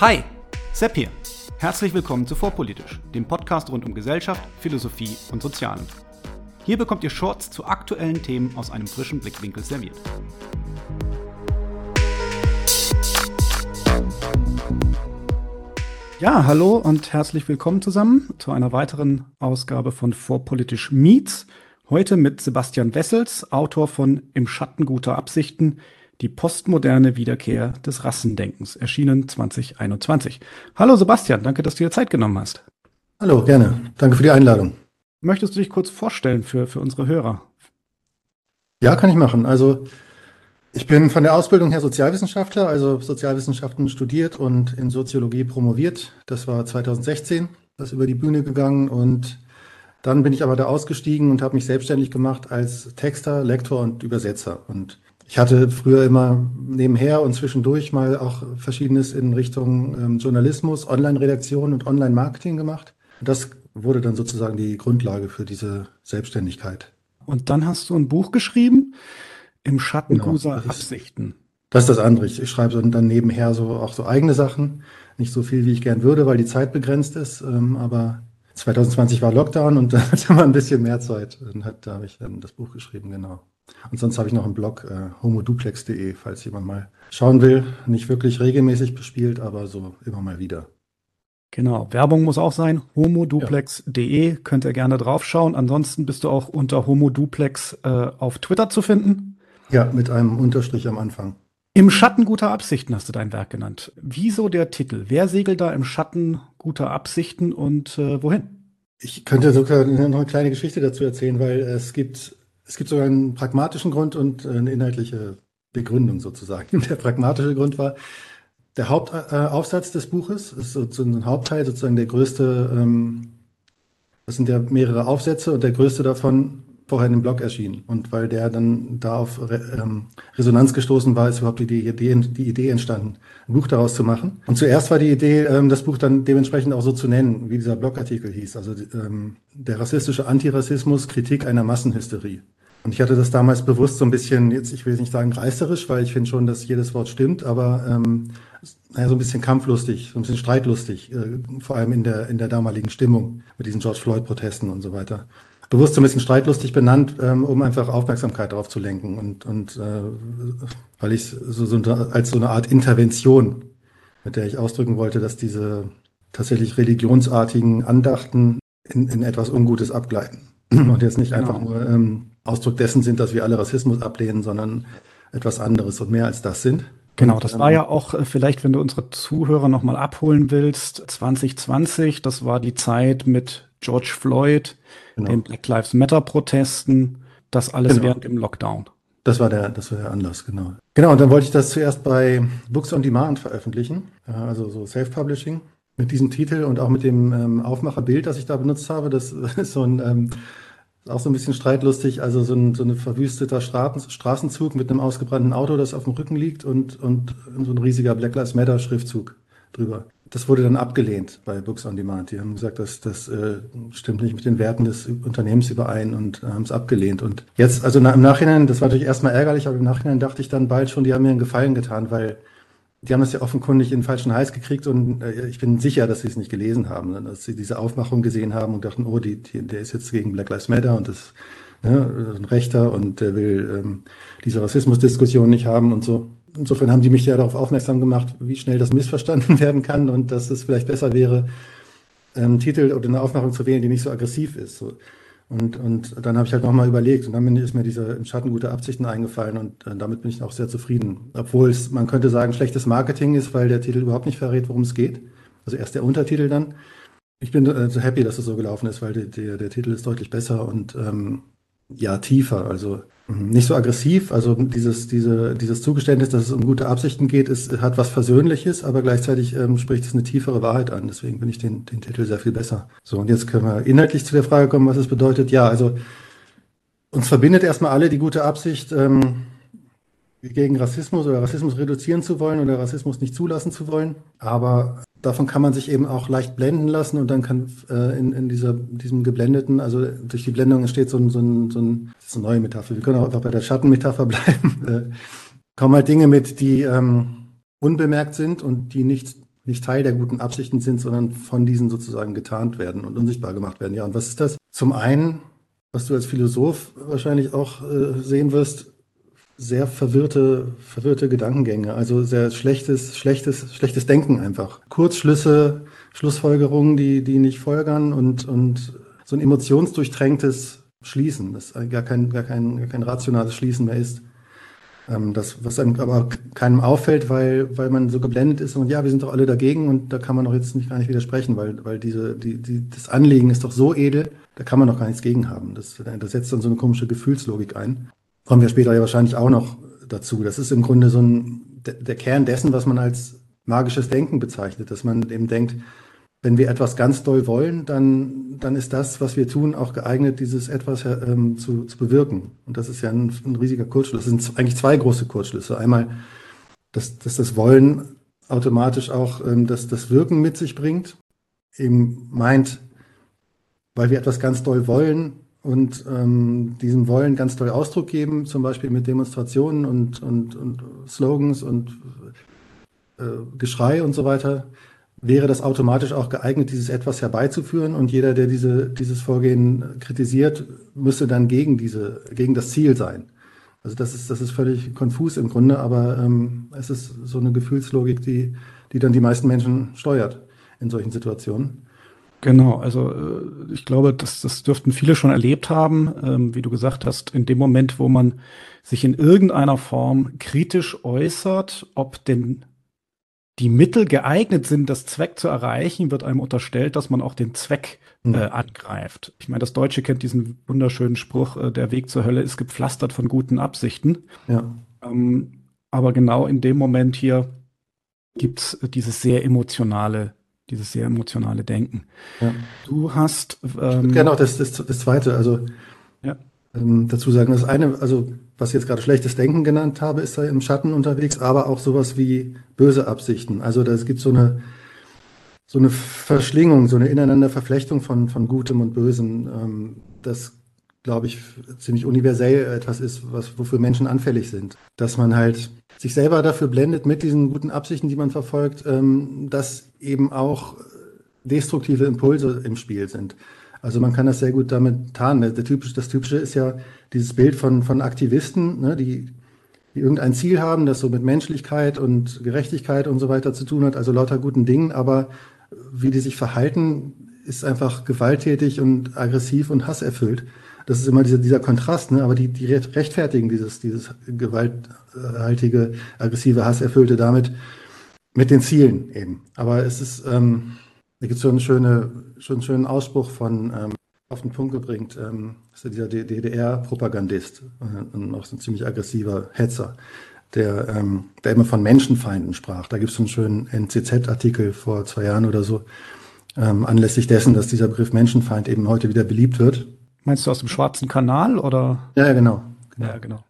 Hi, Sepp hier. Herzlich willkommen zu Vorpolitisch, dem Podcast rund um Gesellschaft, Philosophie und Sozialen. Hier bekommt ihr Shorts zu aktuellen Themen aus einem frischen Blickwinkel serviert. Ja, hallo und herzlich willkommen zusammen zu einer weiteren Ausgabe von Vorpolitisch Meets. Heute mit Sebastian Wessels, Autor von Im Schatten guter Absichten, die postmoderne Wiederkehr des Rassendenkens, erschienen 2021. Hallo Sebastian, danke, dass du dir Zeit genommen hast. Hallo, gerne. Danke für die Einladung. Möchtest du dich kurz vorstellen für, für unsere Hörer? Ja, kann ich machen. Also ich bin von der Ausbildung her Sozialwissenschaftler, also Sozialwissenschaften studiert und in Soziologie promoviert. Das war 2016, das über die Bühne gegangen und dann bin ich aber da ausgestiegen und habe mich selbstständig gemacht als Texter, Lektor und Übersetzer. Und ich hatte früher immer nebenher und zwischendurch mal auch Verschiedenes in Richtung ähm, Journalismus, Online-Redaktion und Online-Marketing gemacht. Und das wurde dann sozusagen die Grundlage für diese Selbstständigkeit. Und dann hast du ein Buch geschrieben, im Schatten genau, guter Absichten. Das ist das andere. Ich, ich schreibe dann nebenher so auch so eigene Sachen. Nicht so viel, wie ich gern würde, weil die Zeit begrenzt ist. Ähm, aber 2020 war Lockdown und da hatte man ein bisschen mehr Zeit. Dann hat, da habe ich dann das Buch geschrieben, genau. Und sonst habe ich noch einen Blog, äh, homoduplex.de, falls jemand mal schauen will. Nicht wirklich regelmäßig bespielt, aber so immer mal wieder. Genau, Werbung muss auch sein. homoduplex.de ja. könnt ihr gerne draufschauen. Ansonsten bist du auch unter homoduplex äh, auf Twitter zu finden. Ja, mit einem Unterstrich am Anfang. Im Schatten guter Absichten hast du dein Werk genannt. Wieso der Titel? Wer segelt da im Schatten guter Absichten und äh, wohin? Ich könnte sogar noch eine kleine Geschichte dazu erzählen, weil es gibt es gibt sogar einen pragmatischen Grund und eine inhaltliche Begründung sozusagen. Der pragmatische Grund war, der Hauptaufsatz des Buches ist sozusagen ein Hauptteil, sozusagen der größte, ähm, das sind ja mehrere Aufsätze und der größte davon vorher in dem Blog erschienen. Und weil der dann da auf ähm, Resonanz gestoßen war, ist überhaupt die Idee, die Idee entstanden, ein Buch daraus zu machen. Und zuerst war die Idee, ähm, das Buch dann dementsprechend auch so zu nennen, wie dieser Blogartikel hieß. Also der rassistische Antirassismus, Kritik einer Massenhysterie. Und ich hatte das damals bewusst so ein bisschen, jetzt ich will nicht sagen reißerisch, weil ich finde schon, dass jedes Wort stimmt, aber ähm, naja, so ein bisschen kampflustig, so ein bisschen streitlustig, äh, vor allem in der, in der damaligen Stimmung mit diesen George Floyd-Protesten und so weiter bewusst so ein bisschen streitlustig benannt, ähm, um einfach Aufmerksamkeit darauf zu lenken und, und äh, weil ich so, so als so eine Art Intervention, mit der ich ausdrücken wollte, dass diese tatsächlich religionsartigen Andachten in, in etwas Ungutes abgleiten und jetzt nicht genau. einfach nur ähm, Ausdruck dessen sind, dass wir alle Rassismus ablehnen, sondern etwas anderes und mehr als das sind. Genau, das war ja auch äh, vielleicht, wenn du unsere Zuhörer nochmal abholen willst, 2020, das war die Zeit mit George Floyd, genau. den Black Lives Matter Protesten, das alles genau. während dem Lockdown. Das war der, das war der Anlass, genau. Genau, und dann wollte ich das zuerst bei Books on Demand veröffentlichen, also so Self-Publishing mit diesem Titel und auch mit dem ähm, Aufmacherbild, das ich da benutzt habe. Das ist so ein ähm, auch so ein bisschen streitlustig, also so ein so eine verwüsteter Straßen, Straßenzug mit einem ausgebrannten Auto, das auf dem Rücken liegt und, und so ein riesiger Black Lives Matter Schriftzug drüber. Das wurde dann abgelehnt bei Books on Demand. Die haben gesagt, das, das äh, stimmt nicht mit den Werten des Unternehmens überein und äh, haben es abgelehnt. Und jetzt, also na, im Nachhinein, das war natürlich erstmal ärgerlich, aber im Nachhinein dachte ich dann bald schon, die haben mir einen Gefallen getan, weil die haben das ja offenkundig in den falschen Hals gekriegt und äh, ich bin sicher, dass sie es nicht gelesen haben, dass sie diese Aufmachung gesehen haben und dachten, oh, die, die, der ist jetzt gegen Black Lives Matter und das ne, ein Rechter und der will ähm, diese Rassismusdiskussion nicht haben und so insofern haben die mich ja darauf aufmerksam gemacht, wie schnell das missverstanden werden kann und dass es vielleicht besser wäre, einen Titel oder eine Aufmachung zu wählen, die nicht so aggressiv ist. So. Und, und dann habe ich halt nochmal überlegt und dann ist mir diese im Schatten gute Absichten eingefallen und äh, damit bin ich auch sehr zufrieden. Obwohl es, man könnte sagen, schlechtes Marketing ist, weil der Titel überhaupt nicht verrät, worum es geht. Also erst der Untertitel dann. Ich bin äh, so happy, dass es so gelaufen ist, weil der, der, der Titel ist deutlich besser und ähm, ja, tiefer. Also nicht so aggressiv. Also dieses, diese, dieses Zugeständnis, dass es um gute Absichten geht, ist, hat was Versöhnliches, aber gleichzeitig ähm, spricht es eine tiefere Wahrheit an. Deswegen finde ich den, den Titel sehr viel besser. So, und jetzt können wir inhaltlich zu der Frage kommen, was es bedeutet. Ja, also uns verbindet erstmal alle die gute Absicht, ähm, gegen Rassismus oder Rassismus reduzieren zu wollen oder Rassismus nicht zulassen zu wollen. Aber davon kann man sich eben auch leicht blenden lassen und dann kann äh, in, in dieser, diesem geblendeten, also durch die Blendung entsteht so ein, so ein, so ein das ist eine neue Metapher, wir können auch einfach bei der Schattenmetapher bleiben, äh, kommen halt Dinge mit, die ähm, unbemerkt sind und die nicht nicht Teil der guten Absichten sind, sondern von diesen sozusagen getarnt werden und unsichtbar gemacht werden. Ja, und was ist das? Zum einen, was du als Philosoph wahrscheinlich auch äh, sehen wirst, sehr verwirrte, verwirrte Gedankengänge, also sehr schlechtes, schlechtes, schlechtes Denken einfach. Kurzschlüsse, Schlussfolgerungen, die, die nicht folgern und, und so ein emotionsdurchtränktes Schließen, das gar kein, gar kein, gar kein rationales Schließen mehr ist. Ähm, das, was einem aber keinem auffällt, weil, weil man so geblendet ist und ja, wir sind doch alle dagegen und da kann man doch jetzt nicht gar nicht widersprechen, weil, weil diese, die, die, das Anliegen ist doch so edel, da kann man doch gar nichts gegen haben. Das, das setzt dann so eine komische Gefühlslogik ein. Kommen wir später ja wahrscheinlich auch noch dazu. Das ist im Grunde so ein, der Kern dessen, was man als magisches Denken bezeichnet, dass man eben denkt, wenn wir etwas ganz doll wollen, dann, dann ist das, was wir tun, auch geeignet, dieses etwas ähm, zu, zu bewirken. Und das ist ja ein, ein riesiger Kurzschluss. Das sind eigentlich zwei große Kurzschlüsse. Einmal, dass, dass das Wollen automatisch auch ähm, das, das Wirken mit sich bringt. Eben meint, weil wir etwas ganz doll wollen und ähm, diesem Wollen ganz doll Ausdruck geben, zum Beispiel mit Demonstrationen und, und, und Slogans und äh, Geschrei und so weiter, wäre das automatisch auch geeignet, dieses etwas herbeizuführen. Und jeder, der diese, dieses Vorgehen kritisiert, müsste dann gegen diese, gegen das Ziel sein. Also das ist, das ist völlig konfus im Grunde, aber ähm, es ist so eine Gefühlslogik, die, die dann die meisten Menschen steuert in solchen Situationen. Genau, also äh, ich glaube, das, das dürften viele schon erlebt haben, ähm, wie du gesagt hast, in dem Moment, wo man sich in irgendeiner Form kritisch äußert, ob denn die Mittel geeignet sind, das Zweck zu erreichen, wird einem unterstellt, dass man auch den Zweck äh, angreift. Ich meine, das Deutsche kennt diesen wunderschönen Spruch, äh, der Weg zur Hölle ist gepflastert von guten Absichten. Ja. Ähm, aber genau in dem Moment hier gibt's äh, dieses sehr emotionale, dieses sehr emotionale Denken. Ja. Du hast ähm, gerne auch das, das, das zweite, also ja. ähm, dazu sagen, das eine, also was ich jetzt gerade schlechtes Denken genannt habe, ist da im Schatten unterwegs, aber auch sowas wie böse Absichten. Also da gibt so eine so eine Verschlingung, so eine Ineinanderverflechtung von, von Gutem und Bösem, ähm, das, glaube ich, ziemlich universell etwas ist, was, wofür Menschen anfällig sind. Dass man halt sich selber dafür blendet mit diesen guten Absichten, die man verfolgt, ähm, dass eben auch destruktive Impulse im Spiel sind. Also man kann das sehr gut damit tarnen. Typische, das Typische ist ja dieses Bild von, von Aktivisten, ne, die, die irgendein Ziel haben, das so mit Menschlichkeit und Gerechtigkeit und so weiter zu tun hat, also lauter guten Dingen, aber wie die sich verhalten, ist einfach gewalttätig und aggressiv und hasserfüllt. Das ist immer dieser, dieser Kontrast, ne? aber die, die rechtfertigen dieses, dieses gewalthaltige, aggressive, hasserfüllte damit mit den Zielen eben. Aber es ist, ähm, da gibt es so einen, schöne, schon einen schönen Ausspruch von ähm, auf den Punkt gebracht, ähm, ist ja dieser DDR-Propagandist äh, und auch so ein ziemlich aggressiver Hetzer, der, ähm, der immer von Menschenfeinden sprach. Da gibt es so einen schönen NCZ-Artikel vor zwei Jahren oder so, ähm, anlässlich dessen, dass dieser Begriff Menschenfeind eben heute wieder beliebt wird. Meinst du aus dem Schwarzen Kanal oder? Ja, genau. genau. Ja, genau.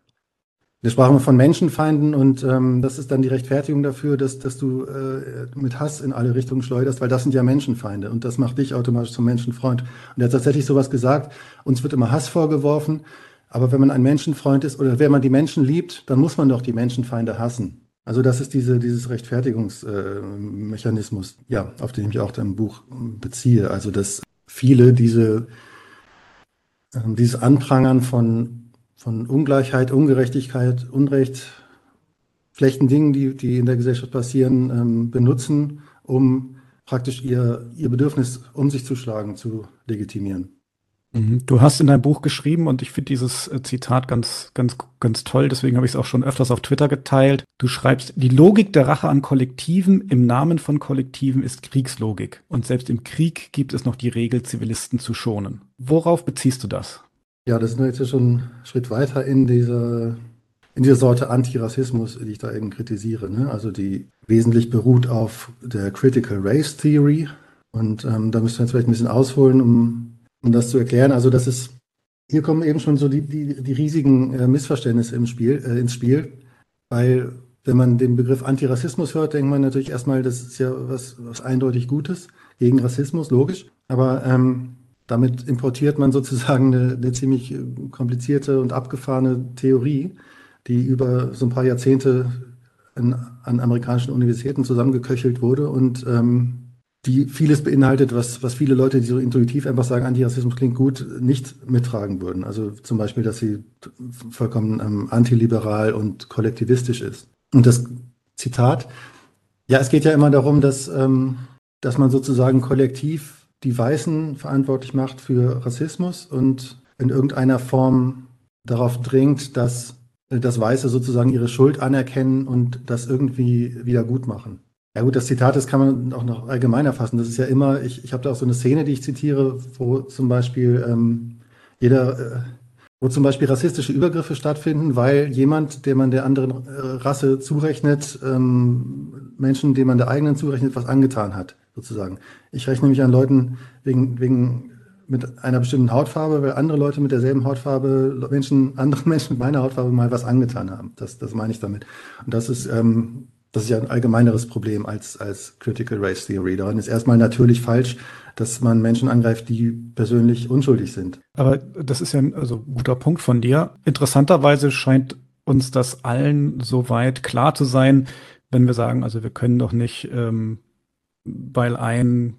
Wir sprachen von Menschenfeinden und ähm, das ist dann die Rechtfertigung dafür, dass, dass du äh, mit Hass in alle Richtungen schleuderst, weil das sind ja Menschenfeinde und das macht dich automatisch zum Menschenfreund. Und er hat tatsächlich sowas gesagt, uns wird immer Hass vorgeworfen, aber wenn man ein Menschenfreund ist oder wenn man die Menschen liebt, dann muss man doch die Menschenfeinde hassen. Also das ist diese, dieses Rechtfertigungsmechanismus, äh, ja, auf den ich auch im Buch beziehe. Also dass viele diese, äh, dieses Anprangern von von Ungleichheit, Ungerechtigkeit, Unrecht, schlechten Dingen, die, die in der Gesellschaft passieren, ähm, benutzen, um praktisch ihr, ihr Bedürfnis um sich zu schlagen, zu legitimieren. Mhm. Du hast in deinem Buch geschrieben und ich finde dieses äh, Zitat ganz, ganz, ganz toll, deswegen habe ich es auch schon öfters auf Twitter geteilt. Du schreibst, die Logik der Rache an Kollektiven im Namen von Kollektiven ist Kriegslogik und selbst im Krieg gibt es noch die Regel, Zivilisten zu schonen. Worauf beziehst du das? Ja, das wir jetzt schon einen Schritt weiter in dieser, in dieser Sorte Antirassismus, die ich da eben kritisiere. Ne? Also die wesentlich beruht auf der Critical Race Theory. Und ähm, da müssen wir jetzt vielleicht ein bisschen ausholen, um, um das zu erklären. Also das ist, hier kommen eben schon so die, die, die riesigen äh, Missverständnisse im Spiel, äh, ins Spiel, weil wenn man den Begriff Antirassismus hört, denkt man natürlich erstmal, das ist ja was, was eindeutig Gutes gegen Rassismus, logisch. Aber ähm, damit importiert man sozusagen eine, eine ziemlich komplizierte und abgefahrene Theorie, die über so ein paar Jahrzehnte in, an amerikanischen Universitäten zusammengeköchelt wurde und ähm, die vieles beinhaltet, was, was viele Leute, die so intuitiv einfach sagen, Antirassismus klingt gut, nicht mittragen würden. Also zum Beispiel, dass sie vollkommen ähm, antiliberal und kollektivistisch ist. Und das Zitat, ja, es geht ja immer darum, dass, ähm, dass man sozusagen kollektiv die Weißen verantwortlich macht für Rassismus und in irgendeiner Form darauf dringt, dass das Weiße sozusagen ihre Schuld anerkennen und das irgendwie wieder gut machen. Ja gut, das Zitat, das kann man auch noch allgemeiner fassen. Das ist ja immer, ich, ich habe da auch so eine Szene, die ich zitiere, wo zum Beispiel ähm, jeder, äh, wo zum Beispiel rassistische Übergriffe stattfinden, weil jemand, der man der anderen äh, Rasse zurechnet, ähm, Menschen, dem man der eigenen zurechnet, was angetan hat, sozusagen. Ich rechne mich an Leuten wegen, wegen mit einer bestimmten Hautfarbe, weil andere Leute mit derselben Hautfarbe, Menschen, andere Menschen mit meiner Hautfarbe mal was angetan haben. Das, das meine ich damit. Und das ist, ähm, das ist ja ein allgemeineres Problem als, als Critical Race Theory. Daran ist erstmal natürlich falsch, dass man Menschen angreift, die persönlich unschuldig sind. Aber das ist ja ein also, guter Punkt von dir. Interessanterweise scheint uns das allen soweit klar zu sein, wenn wir sagen, also wir können doch nicht, ähm, weil ein,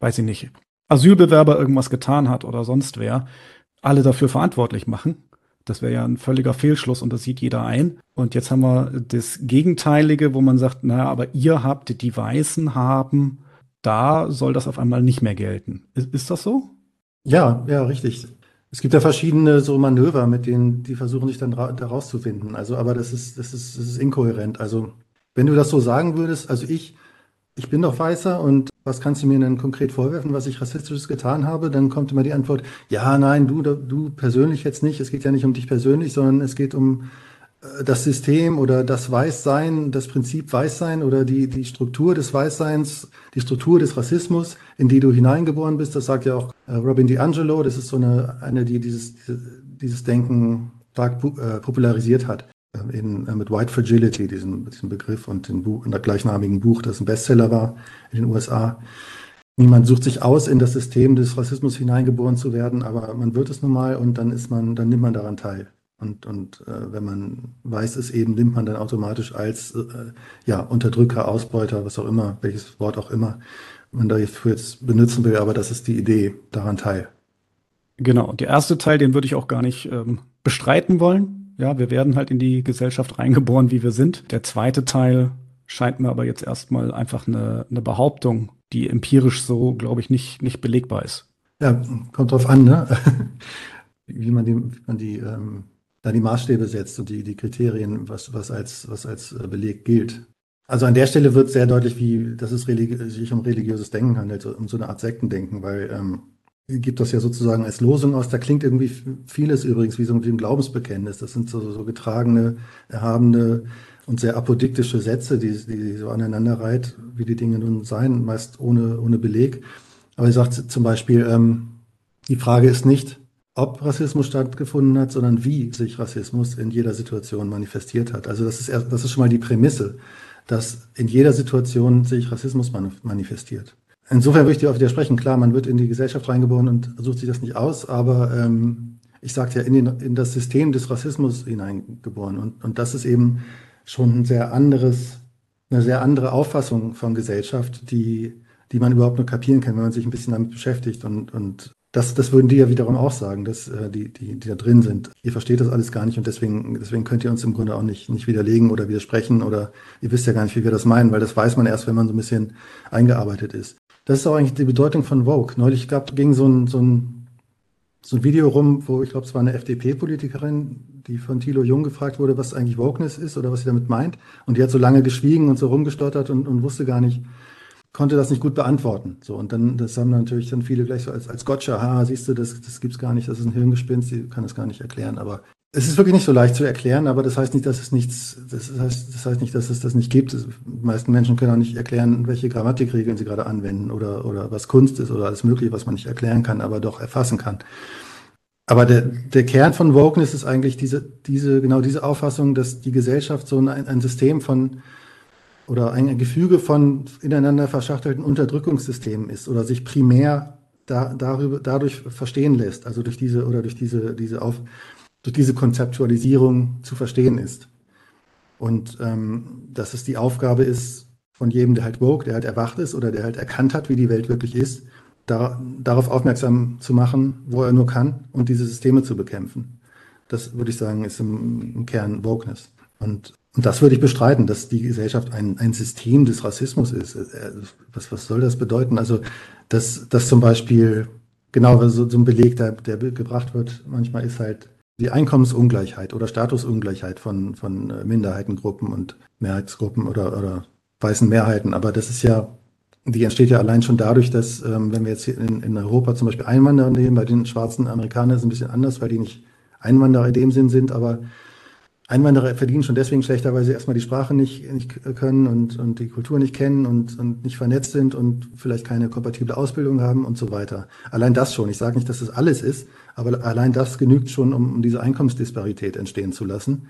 weiß ich nicht, Asylbewerber irgendwas getan hat oder sonst wer, alle dafür verantwortlich machen. Das wäre ja ein völliger Fehlschluss und das sieht jeder ein. Und jetzt haben wir das Gegenteilige, wo man sagt, naja, aber ihr habt, die Weißen haben, da soll das auf einmal nicht mehr gelten. Ist, ist das so? Ja, ja, richtig. Es gibt ja verschiedene so Manöver, mit denen die versuchen, sich dann da rauszufinden. Also, aber das ist, das ist, das ist inkohärent. Also, wenn du das so sagen würdest, also ich, ich bin doch Weißer und was kannst du mir denn konkret vorwerfen, was ich rassistisches getan habe? Dann kommt immer die Antwort, ja, nein, du, du persönlich jetzt nicht. Es geht ja nicht um dich persönlich, sondern es geht um äh, das System oder das Weißsein, das Prinzip Weißsein oder die, die Struktur des Weißseins, die Struktur des Rassismus, in die du hineingeboren bist. Das sagt ja auch äh, Robin DiAngelo. Das ist so eine, eine, die dieses, dieses Denken stark äh, popularisiert hat. In, mit White Fragility, diesem, diesem Begriff und in, Buch, in der gleichnamigen Buch, das ein Bestseller war in den USA. Niemand sucht sich aus, in das System des Rassismus hineingeboren zu werden, aber man wird es nun mal und dann ist man, dann nimmt man daran teil. Und, und äh, wenn man weiß es eben, nimmt man dann automatisch als äh, ja, Unterdrücker, Ausbeuter, was auch immer, welches Wort auch immer man dafür jetzt benutzen will, aber das ist die Idee, daran teil. Genau, der erste Teil, den würde ich auch gar nicht ähm, bestreiten wollen. Ja, wir werden halt in die Gesellschaft reingeboren, wie wir sind. Der zweite Teil scheint mir aber jetzt erstmal einfach eine, eine Behauptung, die empirisch so, glaube ich, nicht, nicht belegbar ist. Ja, kommt drauf an, ne? wie man die, wie man die, ähm, da die Maßstäbe setzt und die, die Kriterien, was, was, als, was als äh, Beleg gilt. Also an der Stelle wird sehr deutlich, wie, dass es sich um religiöses Denken handelt, um so eine Art Sektendenken, weil ähm, gibt das ja sozusagen als Losung aus. Da klingt irgendwie vieles übrigens wie so ein Glaubensbekenntnis. Das sind so, so getragene, erhabene und sehr apodiktische Sätze, die, die so aneinander reiht, wie die Dinge nun seien, meist ohne, ohne Beleg. Aber er sagt zum Beispiel, ähm, die Frage ist nicht, ob Rassismus stattgefunden hat, sondern wie sich Rassismus in jeder Situation manifestiert hat. Also das ist, das ist schon mal die Prämisse, dass in jeder Situation sich Rassismus manifestiert. Insofern würde ich dir auch widersprechen. Klar, man wird in die Gesellschaft reingeboren und sucht sich das nicht aus, aber ähm, ich sagte ja, in, den, in das System des Rassismus hineingeboren. Und, und das ist eben schon ein sehr anderes, eine sehr andere Auffassung von Gesellschaft, die, die man überhaupt nur kapieren kann, wenn man sich ein bisschen damit beschäftigt. Und, und das, das würden die ja wiederum auch sagen, dass äh, die, die, die da drin sind. Ihr versteht das alles gar nicht und deswegen, deswegen könnt ihr uns im Grunde auch nicht, nicht widerlegen oder widersprechen oder ihr wisst ja gar nicht, wie wir das meinen, weil das weiß man erst, wenn man so ein bisschen eingearbeitet ist. Das ist auch eigentlich die Bedeutung von Vogue. Neulich gab, ging so ein, so, ein, so ein Video rum, wo ich glaube, es war eine FDP-Politikerin, die von Thilo Jung gefragt wurde, was eigentlich Wokeness ist oder was sie damit meint. Und die hat so lange geschwiegen und so rumgestottert und, und wusste gar nicht, konnte das nicht gut beantworten. So, und dann, das haben natürlich dann viele gleich so als, als Gotcha, ha, siehst du, das, das gibt's gar nicht, das ist ein Hirngespinst, die kann das gar nicht erklären. Aber es ist wirklich nicht so leicht zu erklären, aber das heißt nicht, dass es nichts, das heißt, das heißt nicht, dass es das nicht gibt. Die meisten Menschen können auch nicht erklären, welche Grammatikregeln sie gerade anwenden oder, oder was Kunst ist oder alles Mögliche, was man nicht erklären kann, aber doch erfassen kann. Aber der, der Kern von Wokeness ist eigentlich diese, diese, genau diese Auffassung, dass die Gesellschaft so ein, ein System von oder ein Gefüge von ineinander verschachtelten Unterdrückungssystemen ist oder sich primär da, darüber, dadurch verstehen lässt, also durch diese oder durch diese, diese auf, durch diese Konzeptualisierung zu verstehen ist. Und ähm, dass es die Aufgabe ist von jedem, der halt woke, der halt erwacht ist oder der halt erkannt hat, wie die Welt wirklich ist, da, darauf aufmerksam zu machen, wo er nur kann und diese Systeme zu bekämpfen. Das würde ich sagen, ist im, im Kern Wokeness. Und, und das würde ich bestreiten, dass die Gesellschaft ein, ein System des Rassismus ist. Äh, was, was soll das bedeuten? Also, dass, dass zum Beispiel, genau, so, so ein Beleg, der, der gebracht wird, manchmal ist halt die Einkommensungleichheit oder Statusungleichheit von, von äh, Minderheitengruppen und Mehrheitsgruppen oder, oder weißen Mehrheiten. Aber das ist ja die entsteht ja allein schon dadurch, dass, ähm, wenn wir jetzt hier in, in Europa zum Beispiel Einwanderer nehmen, bei den schwarzen Amerikanern ist es ein bisschen anders, weil die nicht Einwanderer in dem Sinn sind, aber Einwanderer verdienen schon deswegen schlechter, weil sie erstmal die Sprache nicht, nicht können und, und die Kultur nicht kennen und, und nicht vernetzt sind und vielleicht keine kompatible Ausbildung haben und so weiter. Allein das schon. Ich sage nicht, dass das alles ist, aber allein das genügt schon, um, um diese Einkommensdisparität entstehen zu lassen.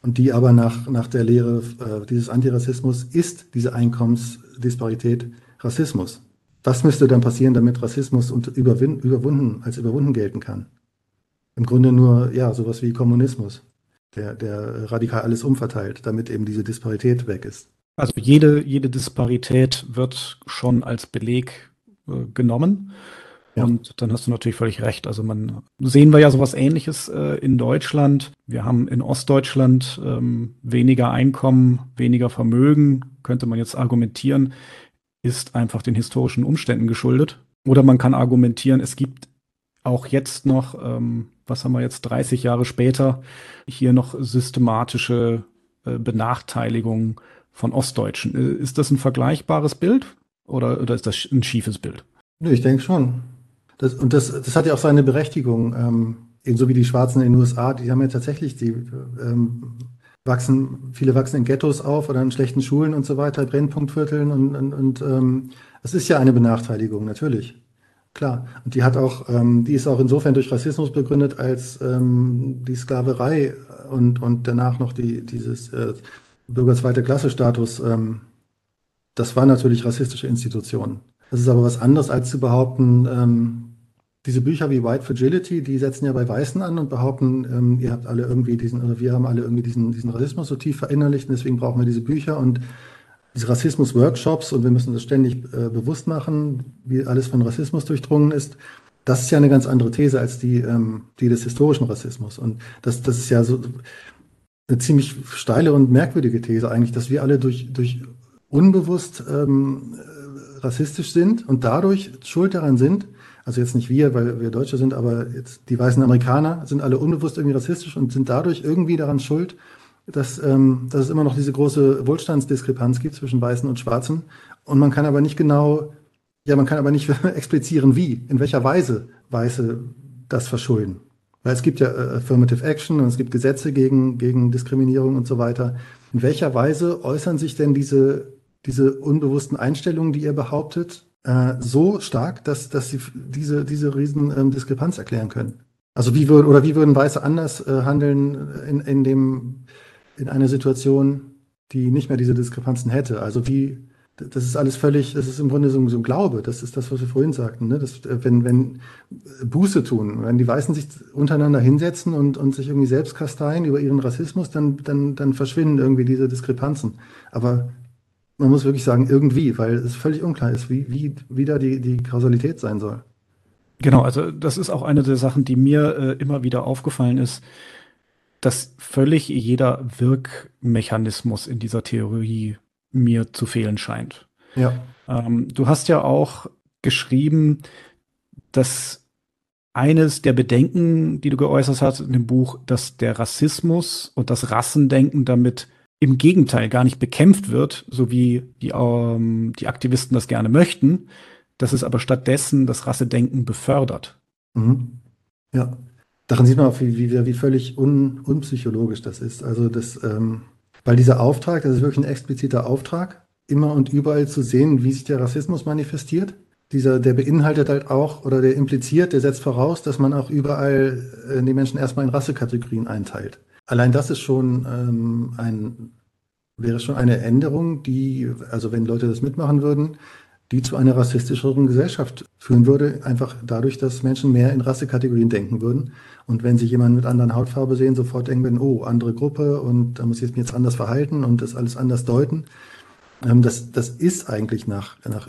Und die aber nach, nach der Lehre äh, dieses Antirassismus ist diese Einkommensdisparität Rassismus. Was müsste dann passieren, damit Rassismus überwunden, als überwunden gelten kann? Im Grunde nur, ja, sowas wie Kommunismus, der, der radikal alles umverteilt, damit eben diese Disparität weg ist. Also jede, jede Disparität wird schon als Beleg äh, genommen. Ja. Und dann hast du natürlich völlig recht. Also man sehen wir ja sowas ähnliches äh, in Deutschland. Wir haben in Ostdeutschland ähm, weniger Einkommen, weniger Vermögen, könnte man jetzt argumentieren ist einfach den historischen Umständen geschuldet. Oder man kann argumentieren, es gibt auch jetzt noch, ähm, was haben wir jetzt 30 Jahre später, hier noch systematische äh, Benachteiligung von Ostdeutschen. Äh, ist das ein vergleichbares Bild oder, oder ist das ein schiefes Bild? Nö, ich denke schon. Das, und das, das hat ja auch seine Berechtigung. Ähm, ebenso wie die Schwarzen in den USA, die haben ja tatsächlich die ähm, wachsen, viele wachsen in Ghettos auf oder in schlechten Schulen und so weiter, Brennpunktvierteln und, und, und ähm, es ist ja eine Benachteiligung, natürlich. Klar. Und die hat auch, ähm, die ist auch insofern durch Rassismus begründet, als ähm, die Sklaverei und, und danach noch die, dieses äh, Bürger zweite Klasse Status, ähm, das war natürlich rassistische Institutionen. Das ist aber was anderes, als zu behaupten, ähm, diese Bücher wie White Fragility, die setzen ja bei Weißen an und behaupten, ähm, ihr habt alle irgendwie diesen, oder wir haben alle irgendwie diesen, diesen Rassismus so tief verinnerlicht und deswegen brauchen wir diese Bücher und diese Rassismus-Workshops und wir müssen das ständig äh, bewusst machen, wie alles von Rassismus durchdrungen ist. Das ist ja eine ganz andere These als die, ähm, die des historischen Rassismus. Und das, das ist ja so eine ziemlich steile und merkwürdige These eigentlich, dass wir alle durch, durch unbewusst ähm, rassistisch sind und dadurch schuld daran sind, also jetzt nicht wir, weil wir Deutsche sind, aber jetzt die weißen Amerikaner sind alle unbewusst irgendwie rassistisch und sind dadurch irgendwie daran schuld, dass, ähm, dass es immer noch diese große Wohlstandsdiskrepanz gibt zwischen Weißen und Schwarzen. Und man kann aber nicht genau, ja, man kann aber nicht explizieren, wie, in welcher Weise Weiße das verschulden. Weil es gibt ja äh, Affirmative Action und es gibt Gesetze gegen, gegen Diskriminierung und so weiter. In welcher Weise äußern sich denn diese, diese unbewussten Einstellungen, die ihr behauptet, äh, so stark, dass, dass sie diese, diese riesen ähm, Diskrepanz erklären können. Also wie würden oder wie würden Weiße anders äh, handeln in, in dem in einer Situation, die nicht mehr diese Diskrepanzen hätte? Also wie das ist alles völlig, das ist im Grunde so, so ein Glaube. Das ist das, was wir vorhin sagten. Ne? Das, äh, wenn, wenn Buße tun, wenn die Weißen sich untereinander hinsetzen und, und sich irgendwie selbst kasteien über ihren Rassismus, dann, dann, dann verschwinden irgendwie diese Diskrepanzen. Aber man muss wirklich sagen, irgendwie, weil es völlig unklar ist, wie, wie, wie da die, die Kausalität sein soll. Genau, also das ist auch eine der Sachen, die mir äh, immer wieder aufgefallen ist, dass völlig jeder Wirkmechanismus in dieser Theorie mir zu fehlen scheint. Ja. Ähm, du hast ja auch geschrieben, dass eines der Bedenken, die du geäußert hast in dem Buch, dass der Rassismus und das Rassendenken damit im Gegenteil gar nicht bekämpft wird, so wie die, ähm, die Aktivisten das gerne möchten, dass es aber stattdessen das Rassedenken befördert. Mhm. Ja, daran sieht man auch, wie, wie, wie völlig un, unpsychologisch das ist. Also das, ähm, weil dieser Auftrag, das ist wirklich ein expliziter Auftrag, immer und überall zu sehen, wie sich der Rassismus manifestiert. Dieser, der beinhaltet halt auch oder der impliziert, der setzt voraus, dass man auch überall äh, die Menschen erstmal in Rassekategorien einteilt. Allein das ist schon ähm, ein, wäre schon eine Änderung, die, also wenn Leute das mitmachen würden, die zu einer rassistischeren Gesellschaft führen würde, einfach dadurch, dass Menschen mehr in Rassekategorien denken würden. Und wenn sie jemanden mit anderen Hautfarbe sehen, sofort denken oh, andere Gruppe und da muss ich mich jetzt anders verhalten und das alles anders deuten. Ähm, das, das ist eigentlich nach, nach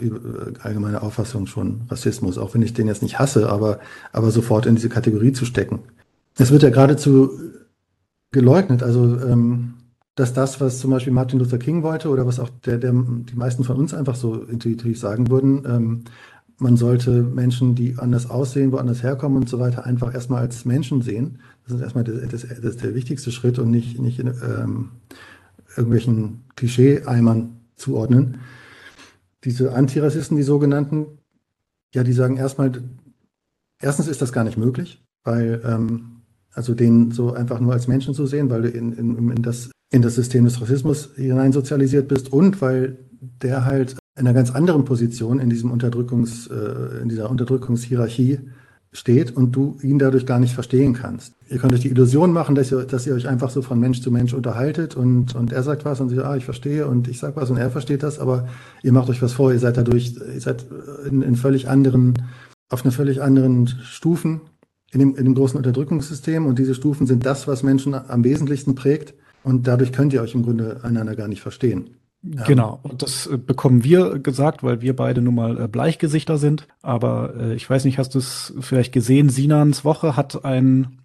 allgemeiner Auffassung schon Rassismus, auch wenn ich den jetzt nicht hasse, aber, aber sofort in diese Kategorie zu stecken. Es wird ja geradezu geleugnet. Also ähm, dass das, was zum Beispiel Martin Luther King wollte oder was auch der, der, die meisten von uns einfach so intuitiv sagen würden, ähm, man sollte Menschen, die anders aussehen, woanders herkommen und so weiter, einfach erstmal als Menschen sehen. Das ist erstmal das, das, das ist der wichtigste Schritt und nicht, nicht in ähm, irgendwelchen Klischee-Eimern zuordnen. Diese Antirassisten, die sogenannten, ja, die sagen erstmal, erstens ist das gar nicht möglich, weil ähm, also den so einfach nur als Menschen zu sehen, weil du in, in, in das in das System des Rassismus hineinsozialisiert bist und weil der halt in einer ganz anderen Position in diesem Unterdrückungs, äh, in dieser Unterdrückungshierarchie steht und du ihn dadurch gar nicht verstehen kannst. Ihr könnt euch die Illusion machen, dass ihr, dass ihr euch einfach so von Mensch zu Mensch unterhaltet und, und er sagt was und sie sagt, ah, ich verstehe und ich sag was und er versteht das, aber ihr macht euch was vor, ihr seid dadurch, ihr seid in, in völlig anderen, auf einer völlig anderen Stufen in dem, in dem großen Unterdrückungssystem und diese Stufen sind das, was Menschen am wesentlichsten prägt und dadurch könnt ihr euch im Grunde einander gar nicht verstehen. Genau, und das äh, bekommen wir gesagt, weil wir beide nun mal äh, Bleichgesichter sind. Aber äh, ich weiß nicht, hast du es vielleicht gesehen? Sinans Woche hat ein,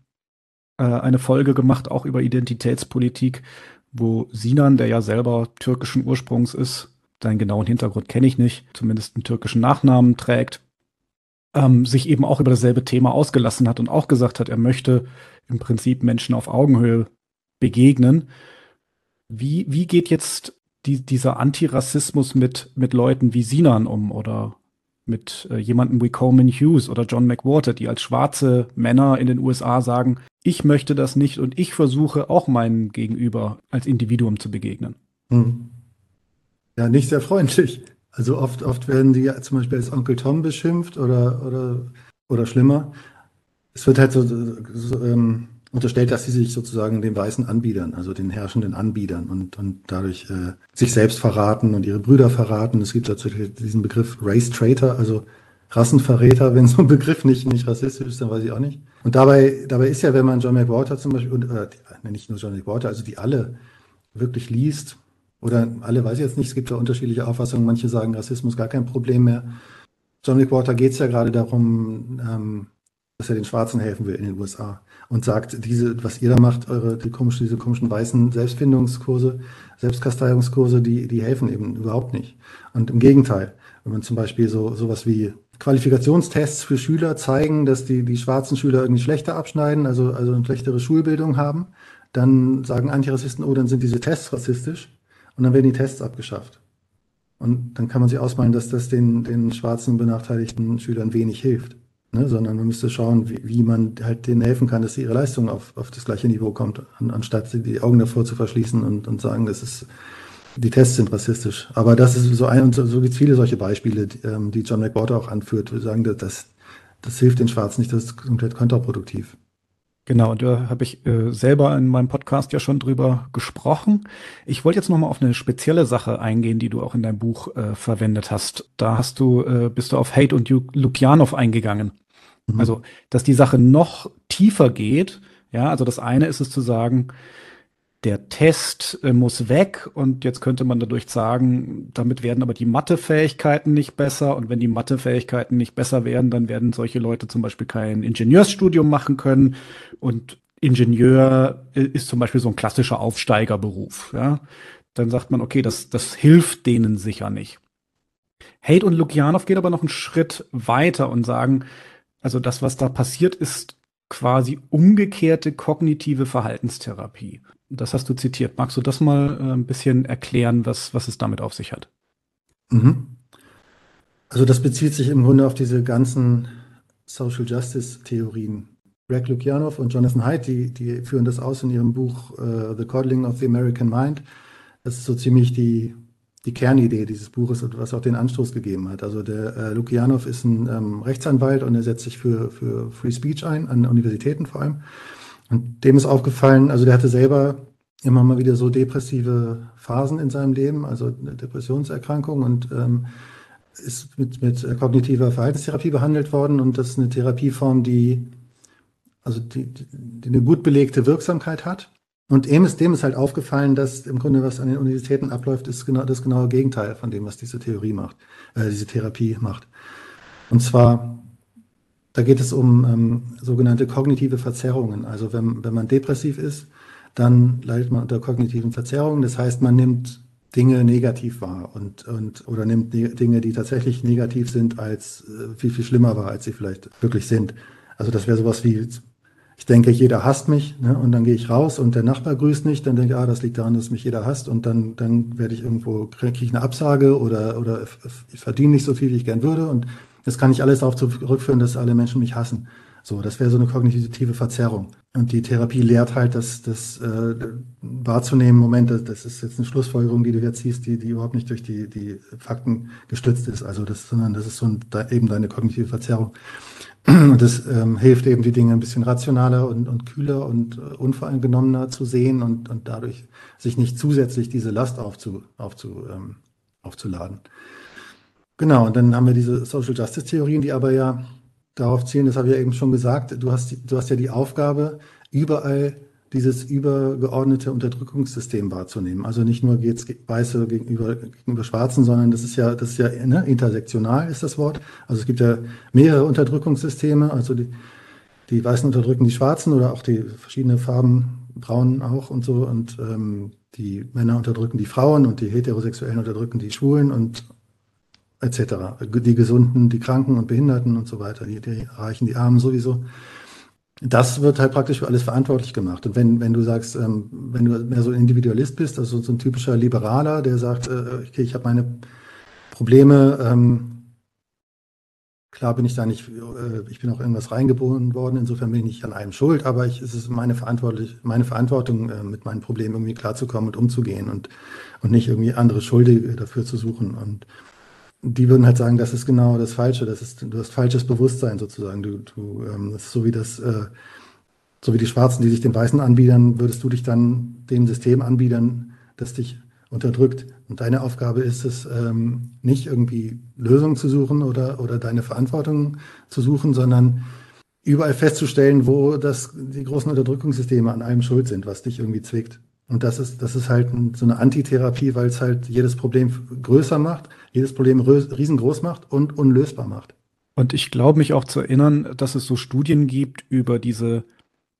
äh, eine Folge gemacht, auch über Identitätspolitik, wo Sinan, der ja selber türkischen Ursprungs ist, seinen genauen Hintergrund kenne ich nicht, zumindest einen türkischen Nachnamen trägt, ähm, sich eben auch über dasselbe Thema ausgelassen hat und auch gesagt hat, er möchte im Prinzip Menschen auf Augenhöhe begegnen. Wie, wie geht jetzt die, dieser Antirassismus mit, mit Leuten wie Sinan um oder mit äh, jemandem wie Coleman Hughes oder John McWhorter, die als schwarze Männer in den USA sagen, ich möchte das nicht und ich versuche auch meinem Gegenüber als Individuum zu begegnen. Hm. Ja, nicht sehr freundlich. Also oft, oft werden die zum Beispiel als Onkel Tom beschimpft oder, oder, oder schlimmer. Es wird halt so, so ähm, unterstellt, dass sie sich sozusagen den Weißen anbiedern, also den herrschenden anbiedern und, und dadurch äh, sich selbst verraten und ihre Brüder verraten. Es gibt tatsächlich diesen Begriff Race Traitor, also Rassenverräter, wenn so ein Begriff nicht, nicht rassistisch ist, dann weiß ich auch nicht. Und dabei, dabei ist ja, wenn man John McWhorter zum Beispiel, und, äh, nicht nur John McWhorter, also die alle wirklich liest, oder alle weiß ich jetzt nicht, es gibt ja unterschiedliche Auffassungen, manche sagen Rassismus gar kein Problem mehr. John McWhorter geht es ja gerade darum, ähm, dass er den Schwarzen helfen will in den USA und sagt, diese, was ihr da macht, eure, die komischen, diese komischen weißen Selbstfindungskurse, Selbstkasteiungskurse, die, die helfen eben überhaupt nicht. Und im Gegenteil, wenn man zum Beispiel so, sowas wie Qualifikationstests für Schüler zeigen, dass die, die schwarzen Schüler irgendwie schlechter abschneiden, also, also eine schlechtere Schulbildung haben, dann sagen Antirassisten, oh, dann sind diese Tests rassistisch und dann werden die Tests abgeschafft. Und dann kann man sich ausmalen, dass das den, den schwarzen benachteiligten Schülern wenig hilft. Ne, sondern man müsste schauen, wie, wie, man halt denen helfen kann, dass ihre Leistung auf, auf das gleiche Niveau kommt, an, anstatt die Augen davor zu verschließen und, und sagen, das ist, die Tests sind rassistisch. Aber das ist so ein, und so, so gibt es viele solche Beispiele, die, ähm, die John McWhorter auch anführt, wir sagen, das, das hilft den Schwarzen nicht, das ist komplett kontraproduktiv. Genau, da habe ich äh, selber in meinem Podcast ja schon drüber gesprochen. Ich wollte jetzt noch mal auf eine spezielle Sache eingehen, die du auch in deinem Buch äh, verwendet hast. Da hast du äh, bist du auf Hate und Lukianov eingegangen. Mhm. Also, dass die Sache noch tiefer geht. Ja, also das eine ist es zu sagen, der Test äh, muss weg und jetzt könnte man dadurch sagen, damit werden aber die Mathefähigkeiten nicht besser und wenn die Mathefähigkeiten nicht besser werden, dann werden solche Leute zum Beispiel kein Ingenieursstudium machen können und Ingenieur äh, ist zum Beispiel so ein klassischer Aufsteigerberuf. Ja? Dann sagt man, okay, das, das hilft denen sicher nicht. Hate und Lukianov geht aber noch einen Schritt weiter und sagen, also das, was da passiert, ist quasi umgekehrte kognitive Verhaltenstherapie. Das hast du zitiert. Magst du das mal äh, ein bisschen erklären, was, was es damit auf sich hat? Mhm. Also das bezieht sich im Grunde auf diese ganzen Social Justice Theorien. Greg Lukianow und Jonathan Haidt, die, die führen das aus in ihrem Buch uh, The Coddling of the American Mind. Das ist so ziemlich die, die Kernidee dieses Buches und was auch den Anstoß gegeben hat. Also der äh, Lukianow ist ein ähm, Rechtsanwalt und er setzt sich für, für Free Speech ein, an Universitäten vor allem. Und dem ist aufgefallen, also der hatte selber immer mal wieder so depressive Phasen in seinem Leben, also eine Depressionserkrankung und ähm, ist mit, mit kognitiver Verhaltenstherapie behandelt worden und das ist eine Therapieform, die, also die, die eine gut belegte Wirksamkeit hat. Und dem ist, dem ist halt aufgefallen, dass im Grunde, was an den Universitäten abläuft, ist genau das genaue Gegenteil von dem, was diese Theorie macht, äh, diese Therapie macht. Und zwar, da geht es um ähm, sogenannte kognitive Verzerrungen. Also wenn, wenn man depressiv ist, dann leidet man unter kognitiven Verzerrungen. Das heißt, man nimmt Dinge negativ wahr und, und oder nimmt Dinge, die tatsächlich negativ sind, als äh, viel, viel schlimmer war, als sie vielleicht wirklich sind. Also das wäre sowas wie, ich denke, jeder hasst mich, ne? und dann gehe ich raus und der Nachbar grüßt nicht, dann denke ich, ah, das liegt daran, dass mich jeder hasst und dann, dann werde ich irgendwo, kriege ich eine Absage oder, oder ich verdiene nicht so viel, wie ich gern würde und das kann ich alles darauf zurückführen, dass alle Menschen mich hassen. So, das wäre so eine kognitive Verzerrung. Und die Therapie lehrt halt, dass das äh, wahrzunehmen, Moment, das ist jetzt eine Schlussfolgerung, die du jetzt siehst, die, die überhaupt nicht durch die, die Fakten gestützt ist. Also das, sondern das ist so ein, da, eben deine kognitive Verzerrung. Und das ähm, hilft eben, die Dinge ein bisschen rationaler und, und kühler und äh, unvoreingenommener zu sehen und, und dadurch sich nicht zusätzlich diese Last aufzu, aufzu, ähm, aufzuladen. Genau, und dann haben wir diese Social Justice Theorien, die aber ja darauf zielen, das habe ich ja eben schon gesagt, du hast, du hast ja die Aufgabe, überall dieses übergeordnete Unterdrückungssystem wahrzunehmen. Also nicht nur geht es Weiße gegenüber, gegenüber Schwarzen, sondern das ist ja, das ist ja ne, intersektional ist das Wort. Also es gibt ja mehrere Unterdrückungssysteme, also die, die Weißen unterdrücken die Schwarzen oder auch die verschiedenen Farben, Braun auch und so und ähm, die Männer unterdrücken die Frauen und die Heterosexuellen unterdrücken die Schwulen und etc. Die Gesunden, die Kranken und Behinderten und so weiter, die, die Reichen, die Armen sowieso. Das wird halt praktisch für alles verantwortlich gemacht. Und wenn, wenn du sagst, ähm, wenn du mehr so ein Individualist bist, also so ein typischer Liberaler, der sagt, äh, okay, ich habe meine Probleme, ähm, klar bin ich da nicht, äh, ich bin auch irgendwas reingeboren worden, insofern bin ich nicht an einem schuld, aber ich, es ist meine, verantwortlich, meine Verantwortung, äh, mit meinen Problemen irgendwie klarzukommen und umzugehen und, und nicht irgendwie andere Schuldige dafür zu suchen. Und die würden halt sagen, das ist genau das Falsche, das ist, du hast falsches Bewusstsein sozusagen. Du, du, ähm, das ist so wie das, äh, so wie die Schwarzen, die sich den Weißen anbiedern, würdest du dich dann dem System anbiedern, das dich unterdrückt. Und deine Aufgabe ist es, ähm, nicht irgendwie Lösungen zu suchen oder, oder deine Verantwortung zu suchen, sondern überall festzustellen, wo das, die großen Unterdrückungssysteme an allem schuld sind, was dich irgendwie zwickt. Und das ist, das ist halt so eine Antitherapie, weil es halt jedes Problem größer macht, jedes Problem riesengroß macht und unlösbar macht. Und ich glaube mich auch zu erinnern, dass es so Studien gibt über diese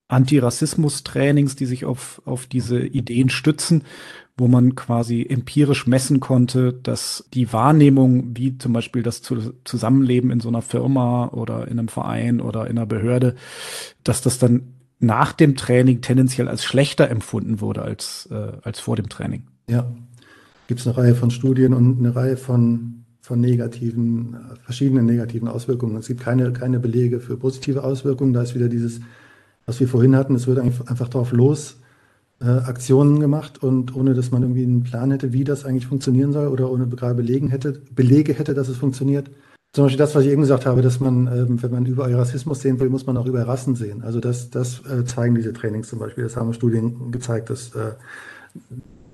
Antirassismus-Trainings, die sich auf, auf diese Ideen stützen, wo man quasi empirisch messen konnte, dass die Wahrnehmung, wie zum Beispiel das Zusammenleben in so einer Firma oder in einem Verein oder in einer Behörde, dass das dann nach dem Training tendenziell als schlechter empfunden wurde als, äh, als vor dem Training. Ja, gibt es eine Reihe von Studien und eine Reihe von, von negativen, verschiedenen negativen Auswirkungen. Es gibt keine, keine Belege für positive Auswirkungen. Da ist wieder dieses, was wir vorhin hatten, es wird einfach drauf los äh, Aktionen gemacht und ohne dass man irgendwie einen Plan hätte, wie das eigentlich funktionieren soll oder ohne gerade Belegen hätte, Belege hätte, dass es funktioniert. Zum Beispiel das, was ich eben gesagt habe, dass man, ähm, wenn man überall Rassismus sehen will, muss man auch überall Rassen sehen. Also das, das äh, zeigen diese Trainings zum Beispiel. Das haben Studien gezeigt, dass äh,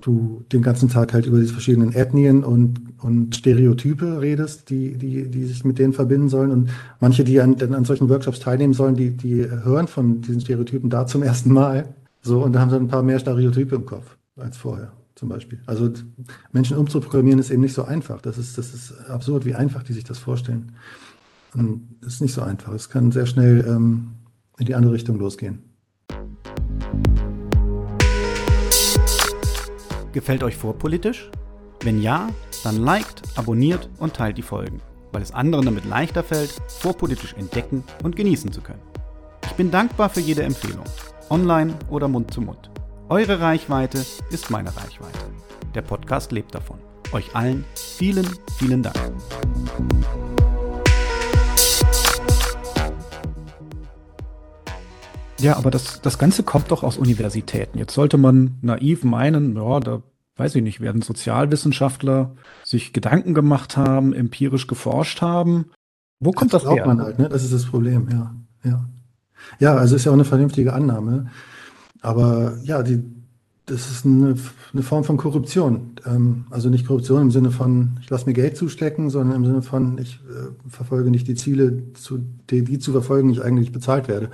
du den ganzen Tag halt über die verschiedenen Ethnien und, und Stereotype redest, die, die, die sich mit denen verbinden sollen. Und manche, die an, an solchen Workshops teilnehmen sollen, die, die hören von diesen Stereotypen da zum ersten Mal. So, und da haben sie ein paar mehr Stereotype im Kopf als vorher zum Beispiel. Also Menschen umzuprogrammieren ist eben nicht so einfach. Das ist, das ist absurd, wie einfach die sich das vorstellen. Und ist nicht so einfach. Es kann sehr schnell ähm, in die andere Richtung losgehen. Gefällt euch vorpolitisch? Wenn ja, dann liked, abonniert und teilt die Folgen, weil es anderen damit leichter fällt, vorpolitisch entdecken und genießen zu können. Ich bin dankbar für jede Empfehlung, online oder Mund zu Mund. Eure Reichweite ist meine Reichweite. Der Podcast lebt davon. Euch allen vielen, vielen Dank. Ja, aber das, das Ganze kommt doch aus Universitäten. Jetzt sollte man naiv meinen, ja, da weiß ich nicht, werden Sozialwissenschaftler sich Gedanken gemacht haben, empirisch geforscht haben. Wo kommt das, das her? man halt, ne? Das ist das Problem, ja. Ja, ja also ist ja auch eine vernünftige Annahme. Aber ja, die, das ist eine, eine Form von Korruption. Ähm, also nicht Korruption im Sinne von, ich lasse mir Geld zustecken, sondern im Sinne von, ich äh, verfolge nicht die Ziele, zu, die, die zu verfolgen ich eigentlich bezahlt werde.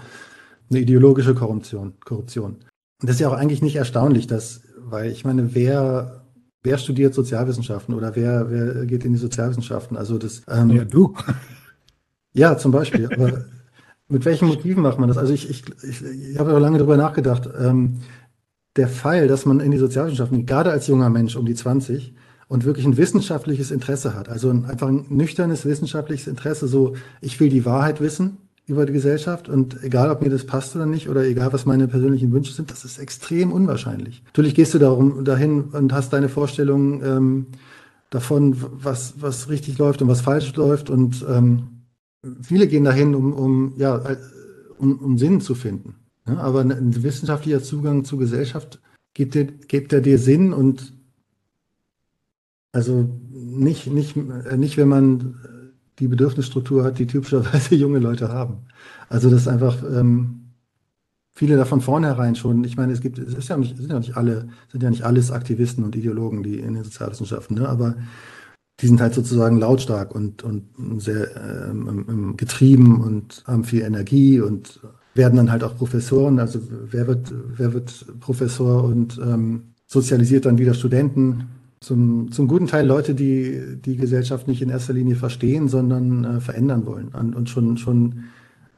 Eine ideologische Korruption. Korruption. Und das ist ja auch eigentlich nicht erstaunlich, dass, weil ich meine, wer, wer studiert Sozialwissenschaften oder wer, wer geht in die Sozialwissenschaften? Also das. Ähm, ja, du. Ja, zum Beispiel. Aber mit welchen Motiven macht man das? Also ich, ich, ich, ich habe ja lange darüber nachgedacht. Ähm, der Fall, dass man in die Sozialwissenschaften geht, gerade als junger Mensch um die 20 und wirklich ein wissenschaftliches Interesse hat, also ein, einfach ein nüchternes wissenschaftliches Interesse, so ich will die Wahrheit wissen über die Gesellschaft und egal, ob mir das passt oder nicht oder egal, was meine persönlichen Wünsche sind, das ist extrem unwahrscheinlich. Natürlich gehst du darum, dahin und hast deine Vorstellung ähm, davon, was, was richtig läuft und was falsch läuft und ähm, viele gehen dahin, um, um, ja, um, um Sinn zu finden. Ja, aber ein wissenschaftlicher Zugang zur Gesellschaft gibt, dir, gibt er dir Sinn und also nicht, nicht, nicht, wenn man die Bedürfnisstruktur hat, die typischerweise junge Leute haben. Also das ist einfach ähm, viele davon vornherein schon. Ich meine, es gibt, es ist ja nicht, sind ja nicht alle, sind ja nicht alles Aktivisten und Ideologen, die in den Sozialwissenschaften, ne? aber die sind halt sozusagen lautstark und, und sehr ähm, getrieben und haben viel Energie und werden dann halt auch Professoren. Also wer wird, wer wird Professor und ähm, sozialisiert dann wieder Studenten? Zum, zum guten Teil Leute, die die Gesellschaft nicht in erster Linie verstehen, sondern äh, verändern wollen und, und schon, schon,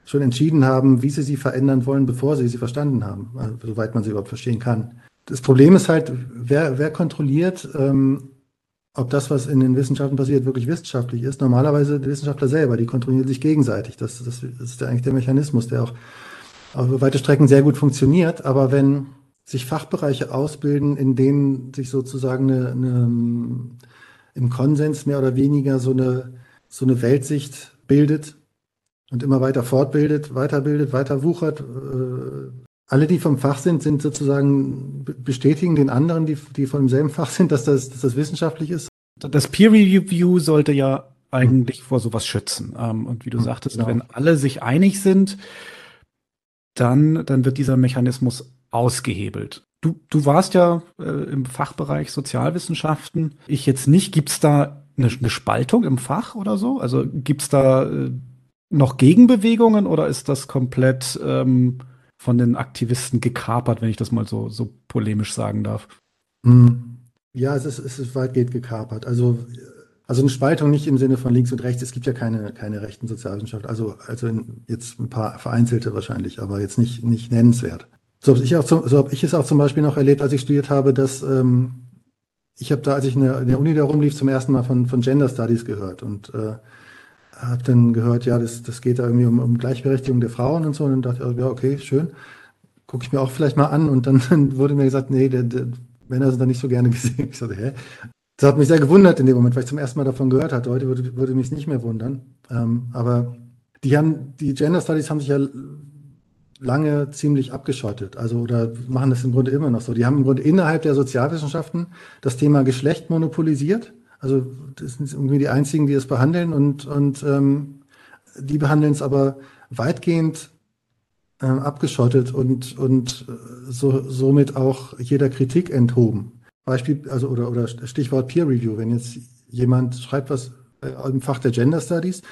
schon entschieden haben, wie sie sie verändern wollen, bevor sie sie verstanden haben, also, soweit man sie überhaupt verstehen kann. Das Problem ist halt, wer, wer kontrolliert, ähm, ob das, was in den Wissenschaften passiert, wirklich wissenschaftlich ist. Normalerweise die Wissenschaftler selber, die kontrollieren sich gegenseitig. Das, das, das ist eigentlich der Mechanismus, der auch auf weite Strecken sehr gut funktioniert. Aber wenn sich Fachbereiche ausbilden, in denen sich sozusagen eine, eine, im Konsens mehr oder weniger so eine, so eine Weltsicht bildet und immer weiter fortbildet, weiterbildet, weiter wuchert. Äh, alle, die vom Fach sind, sind sozusagen bestätigen den anderen, die, die von demselben Fach sind, dass das, dass das wissenschaftlich ist. Das Peer Review sollte ja eigentlich vor sowas schützen. Ähm, und wie du hm, sagtest, genau. wenn alle sich einig sind, dann, dann wird dieser Mechanismus ausgehebelt. Du, du warst ja äh, im Fachbereich Sozialwissenschaften. Ich jetzt nicht. Gibt es da eine, eine, Spaltung im Fach oder so? Also gibt es da äh, noch Gegenbewegungen oder ist das komplett ähm, von den Aktivisten gekapert, wenn ich das mal so, so polemisch sagen darf? Hm. Ja, es ist, es ist weitgehend gekapert. Also also eine Spaltung nicht im Sinne von links und rechts. Es gibt ja keine, keine rechten Sozialwissenschaften. Also, also jetzt ein paar vereinzelte wahrscheinlich, aber jetzt nicht, nicht nennenswert. So habe ich, so hab ich es auch zum Beispiel noch erlebt, als ich studiert habe, dass ähm, ich habe da, als ich in der, in der, Uni da rumlief, zum ersten Mal von, von Gender Studies gehört und äh, habe dann gehört, ja, das, das geht da irgendwie um, um Gleichberechtigung der Frauen und so. Und dann dachte ich, ja, okay, schön. Gucke ich mir auch vielleicht mal an. Und dann, dann wurde mir gesagt, nee, der, der Männer sind da nicht so gerne gesehen. Ich sagte, hä? Das hat mich sehr gewundert in dem Moment, weil ich zum ersten Mal davon gehört hatte. Heute würde, würde mich nicht mehr wundern. Ähm, aber die haben, die Gender Studies haben sich ja lange ziemlich abgeschottet. Also, oder machen das im Grunde immer noch so. Die haben im Grunde innerhalb der Sozialwissenschaften das Thema Geschlecht monopolisiert. Also, das sind irgendwie die einzigen, die es behandeln und, und ähm, die behandeln es aber weitgehend äh, abgeschottet und, und äh, so, somit auch jeder Kritik enthoben. Beispiel, also oder, oder Stichwort Peer Review, wenn jetzt jemand schreibt was äh, im Fach der Gender Studies,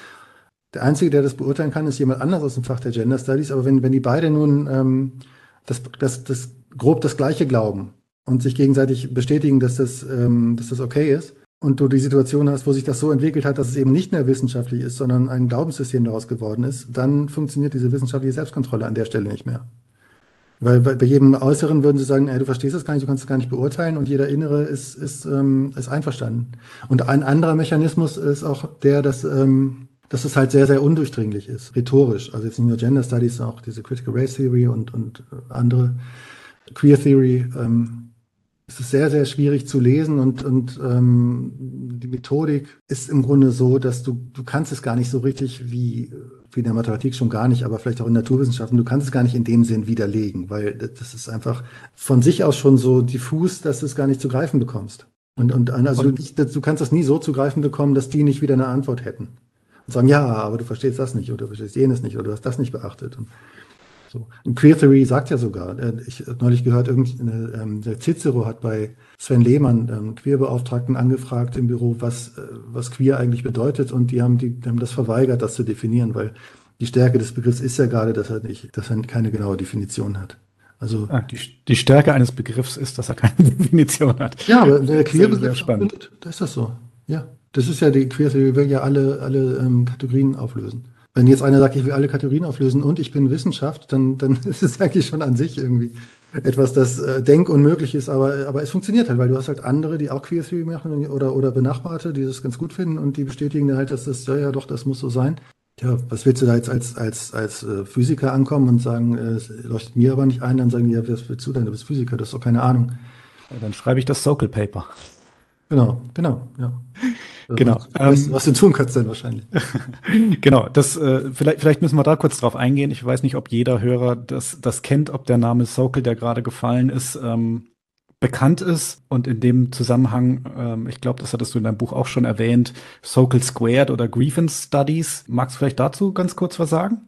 der Einzige, der das beurteilen kann, ist jemand anders aus dem Fach der Gender Studies, aber wenn, wenn die beide nun ähm, das, das, das grob das Gleiche glauben und sich gegenseitig bestätigen, dass das, ähm, dass das okay ist, und du die Situation hast, wo sich das so entwickelt hat, dass es eben nicht mehr wissenschaftlich ist, sondern ein Glaubenssystem daraus geworden ist, dann funktioniert diese wissenschaftliche Selbstkontrolle an der Stelle nicht mehr. Weil bei, jedem Äußeren würden sie sagen, ey, du verstehst das gar nicht, du kannst es gar nicht beurteilen und jeder Innere ist, ist, ähm, ist einverstanden. Und ein anderer Mechanismus ist auch der, dass, ähm, dass es halt sehr, sehr undurchdringlich ist, rhetorisch. Also jetzt nicht nur Gender Studies, sondern auch diese Critical Race Theory und, und andere Queer Theory. Ähm, es ist sehr, sehr schwierig zu lesen und, und ähm, die Methodik ist im Grunde so, dass du, du kannst es gar nicht so richtig wie wie in der Mathematik schon gar nicht, aber vielleicht auch in Naturwissenschaften, du kannst es gar nicht in dem Sinn widerlegen, weil das ist einfach von sich aus schon so diffus, dass du es gar nicht zu greifen bekommst. Und, und also und, du, du kannst das nie so zu greifen bekommen, dass die nicht wieder eine Antwort hätten. Und sagen, ja, aber du verstehst das nicht oder du verstehst jenes nicht oder du hast das nicht beachtet. Und So. Und Queer Theory sagt ja sogar, äh, ich habe neulich gehört, ähm, der Cicero hat bei Sven Lehmann, ähm, Queerbeauftragten, angefragt im Büro, was, äh, was queer eigentlich bedeutet und die haben, die, haben das verweigert, das zu definieren, weil die Stärke des Begriffs ist ja gerade, dass er nicht, dass er keine genaue Definition hat. Also ah, die, die, Stärke eines Begriffs ist, dass er keine Definition hat. Ja, aber der Queerbegriff, spannend. da ist das so. Ja, das ist ja die Queer Theory will ja alle alle ähm, Kategorien auflösen. Wenn jetzt einer sagt, ich will alle Kategorien auflösen und ich bin Wissenschaft, dann, dann ist es eigentlich schon an sich irgendwie etwas, das äh, denkunmöglich ist, aber, aber es funktioniert halt, weil du hast halt andere, die auch Queer Theory machen oder, oder Benachbarte, die das ganz gut finden und die bestätigen halt, dass das, ja, ja doch, das muss so sein. Tja, was willst du da jetzt als, als, als äh, Physiker ankommen und sagen, äh, es leuchtet mir aber nicht ein, dann sagen die, ja, was willst du denn? Du bist Physiker, du hast doch keine Ahnung. Ja, dann schreibe ich das Socal Paper. Genau, genau, ja. Genau. Was, ähm, was, du tun kannst dann wahrscheinlich. genau, das, äh, vielleicht, vielleicht müssen wir da kurz drauf eingehen. Ich weiß nicht, ob jeder Hörer das, das kennt, ob der Name Sokel, der gerade gefallen ist, ähm, bekannt ist. Und in dem Zusammenhang, ähm, ich glaube, das hattest du in deinem Buch auch schon erwähnt, Sokel Squared oder Grievance Studies. Magst du vielleicht dazu ganz kurz was sagen?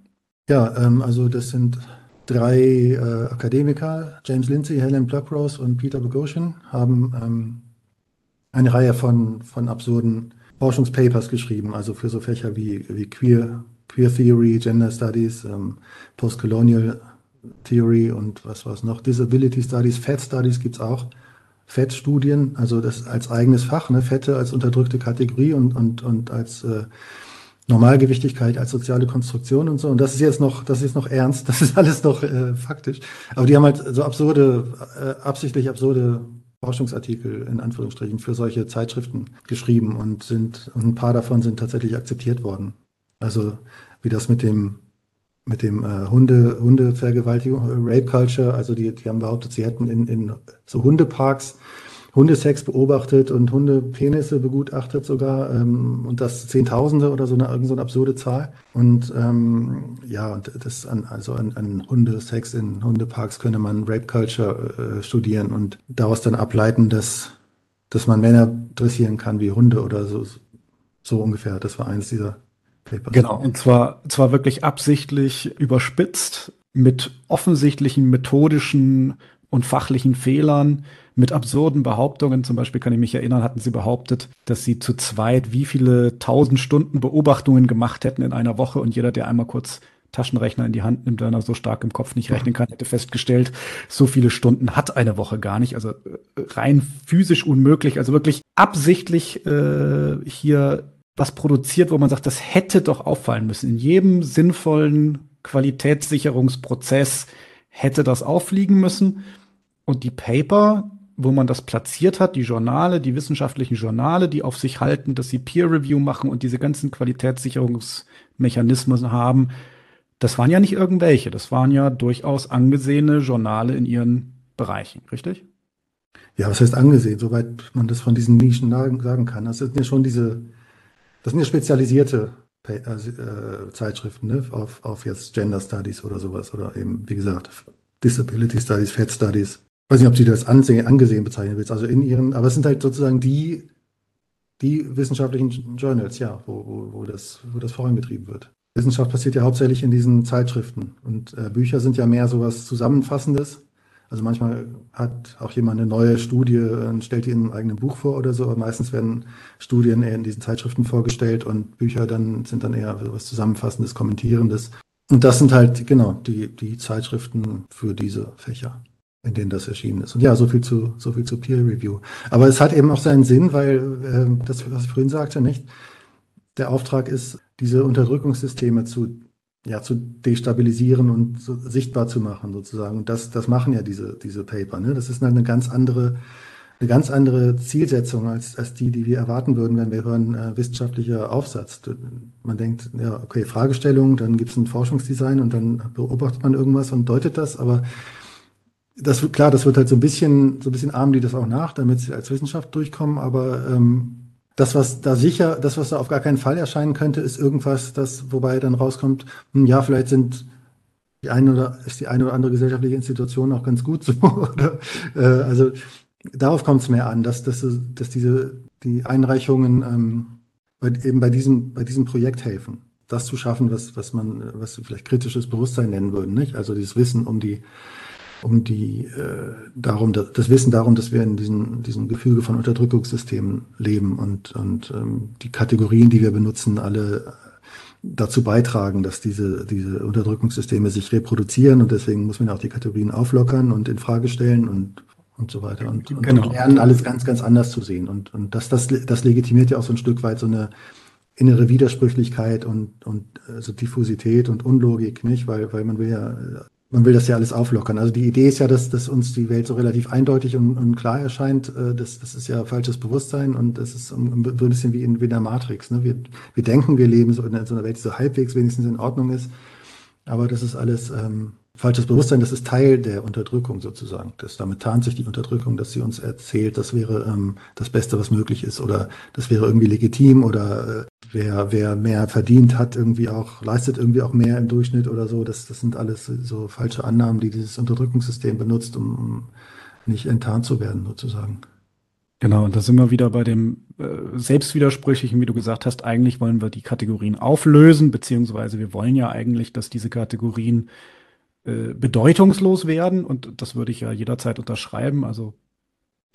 Ja, ähm, also das sind drei äh, Akademiker, James Lindsay, Helen Pluckrose und Peter Bogosian, haben ähm, eine Reihe von, von absurden Forschungspapers geschrieben, also für so Fächer wie, wie Queer, Queer Theory, Gender Studies, ähm, Postcolonial Theory und was war es noch, Disability Studies, Fat Studies gibt's auch. Fettstudien, also das als eigenes Fach, ne, Fette als unterdrückte Kategorie und, und, und als äh, Normalgewichtigkeit als soziale Konstruktion und so. Und das ist jetzt noch, das ist noch ernst, das ist alles noch äh, faktisch. Aber die haben halt so absurde, äh, absichtlich absurde Forschungsartikel in Anführungsstrichen für solche Zeitschriften geschrieben und sind und ein paar davon sind tatsächlich akzeptiert worden. Also wie das mit dem mit dem äh, Hunde Hundevergewaltigung Rape Culture, also die die haben behauptet, sie hätten in in so Hundeparks Hundesex beobachtet und Hundepenisse begutachtet sogar ähm, und das Zehntausende oder so eine, irgend so eine absurde Zahl. Und ähm, ja, und das an, also an, an Hundesex in Hundeparks könnte man Rape Culture äh, studieren und daraus dann ableiten, dass, dass man Männer dressieren kann wie Hunde oder so, so ungefähr. Das war eins dieser Papers. Genau, und zwar, zwar wirklich absichtlich überspitzt mit offensichtlichen methodischen und fachlichen Fehlern mit absurden Behauptungen. Zum Beispiel kann ich mich erinnern, hatten sie behauptet, dass sie zu zweit wie viele tausend Stunden Beobachtungen gemacht hätten in einer Woche und jeder, der einmal kurz Taschenrechner in die Hand nimmt, wenn er so stark im Kopf nicht rechnen kann, hätte festgestellt, so viele Stunden hat eine Woche gar nicht. Also äh, rein physisch unmöglich. Also wirklich absichtlich äh, hier was produziert, wo man sagt, das hätte doch auffallen müssen. In jedem sinnvollen Qualitätssicherungsprozess hätte das auffliegen müssen. Und die Paper, wo man das platziert hat, die Journale, die wissenschaftlichen Journale, die auf sich halten, dass sie Peer Review machen und diese ganzen Qualitätssicherungsmechanismen haben, das waren ja nicht irgendwelche, das waren ja durchaus angesehene Journale in ihren Bereichen, richtig? Ja, was heißt angesehen, soweit man das von diesen Nischen sagen kann. Das sind ja schon diese, das sind ja spezialisierte äh, Zeitschriften, ne? auf, auf jetzt Gender Studies oder sowas oder eben, wie gesagt, Disability Studies, Fat Studies, weiß nicht, ob sie das ansehen, angesehen bezeichnen willst, also in ihren, aber es sind halt sozusagen die, die wissenschaftlichen Journals, ja, wo, wo, wo, das, wo das vorangetrieben wird. Wissenschaft passiert ja hauptsächlich in diesen Zeitschriften und äh, Bücher sind ja mehr so was Zusammenfassendes. Also manchmal hat auch jemand eine neue Studie und stellt die in einem eigenen Buch vor oder so, aber meistens werden Studien eher in diesen Zeitschriften vorgestellt und Bücher dann sind dann eher was Zusammenfassendes, Kommentierendes. Und das sind halt, genau, die, die Zeitschriften für diese Fächer in denen das erschienen ist. Und ja, so viel zu, so viel zu Peer Review. Aber es hat eben auch seinen Sinn, weil äh, das, was ich vorhin sagte, nicht? Der Auftrag ist, diese Unterdrückungssysteme zu, ja, zu destabilisieren und so sichtbar zu machen, sozusagen. Und das, das machen ja diese, diese Paper. Ne? Das ist eine ganz andere, eine ganz andere Zielsetzung als, als die, die wir erwarten würden, wenn wir hören, äh, wissenschaftlicher Aufsatz. Man denkt, ja, okay, Fragestellung, dann gibt es ein Forschungsdesign und dann beobachtet man irgendwas und deutet das, aber das klar, das wird halt so ein bisschen, so ein bisschen arm die das auch nach, damit sie als Wissenschaft durchkommen, aber ähm, das, was da sicher, das, was da auf gar keinen Fall erscheinen könnte, ist irgendwas, das, wobei dann rauskommt, hm, ja, vielleicht sind die eine oder ist die eine oder andere gesellschaftliche Institution auch ganz gut so. oder, äh, also darauf kommt es mehr an, dass, dass, dass diese die Einreichungen ähm, bei, eben bei diesem, bei diesem Projekt helfen. das zu schaffen, was, was man, was vielleicht kritisches Bewusstsein nennen würden, nicht? Also dieses Wissen um die, um die, äh, darum, das Wissen darum, dass wir in diesem, diesem Gefüge von Unterdrückungssystemen leben und, und ähm, die Kategorien, die wir benutzen, alle dazu beitragen, dass diese, diese Unterdrückungssysteme sich reproduzieren und deswegen muss man auch die Kategorien auflockern und in Frage stellen und und so weiter und, und genau. lernen alles ganz, ganz anders zu sehen. Und, und das, das, das legitimiert ja auch so ein Stück weit so eine innere Widersprüchlichkeit und, und also Diffusität und Unlogik, nicht? Weil, weil man will ja man will das ja alles auflockern. Also die Idee ist ja, dass, dass uns die Welt so relativ eindeutig und, und klar erscheint. Äh, das, das ist ja falsches Bewusstsein und das ist so ein bisschen wie in, wie in der Matrix. Ne? Wir, wir denken, wir leben so in so einer Welt, die so halbwegs wenigstens in Ordnung ist. Aber das ist alles ähm, falsches Bewusstsein, das ist Teil der Unterdrückung sozusagen. Das, damit tarnt sich die Unterdrückung, dass sie uns erzählt, das wäre ähm, das Beste, was möglich ist oder das wäre irgendwie legitim oder äh, wer, wer mehr verdient hat, irgendwie auch, leistet irgendwie auch mehr im Durchschnitt oder so. Das, das sind alles so falsche Annahmen, die dieses Unterdrückungssystem benutzt, um, um nicht enttarnt zu werden sozusagen. Genau, und da sind wir wieder bei dem äh, Selbstwidersprüchlichen, wie du gesagt hast, eigentlich wollen wir die Kategorien auflösen, beziehungsweise wir wollen ja eigentlich, dass diese Kategorien äh, bedeutungslos werden und das würde ich ja jederzeit unterschreiben. Also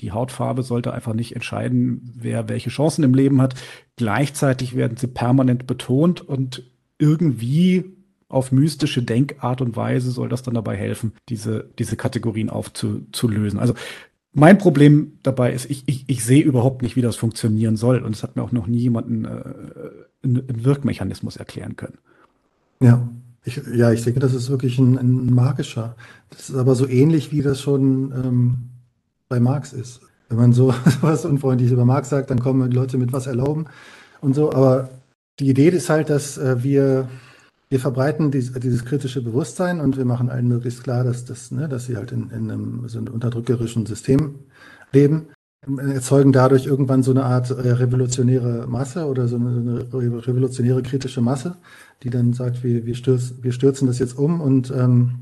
die Hautfarbe sollte einfach nicht entscheiden, wer welche Chancen im Leben hat. Gleichzeitig werden sie permanent betont und irgendwie auf mystische Denkart und Weise soll das dann dabei helfen, diese, diese Kategorien aufzulösen. Also mein Problem dabei ist, ich, ich, ich sehe überhaupt nicht, wie das funktionieren soll. Und es hat mir auch noch nie jemanden äh, einen Wirkmechanismus erklären können. Ja, ich, ja, ich denke, das ist wirklich ein, ein magischer. Das ist aber so ähnlich, wie das schon ähm, bei Marx ist. Wenn man so was Unfreundliches über Marx sagt, dann kommen Leute mit was erlauben und so. Aber die Idee ist halt, dass äh, wir, wir verbreiten dies, dieses kritische Bewusstsein und wir machen allen möglichst klar, dass, das, ne, dass sie halt in, in einem, so einem unterdrückerischen System leben erzeugen dadurch irgendwann so eine Art äh, revolutionäre Masse oder so eine, eine, revolutionäre kritische Masse, die dann sagt, wir, wir, stürzen, wir stürzen das jetzt um und ähm,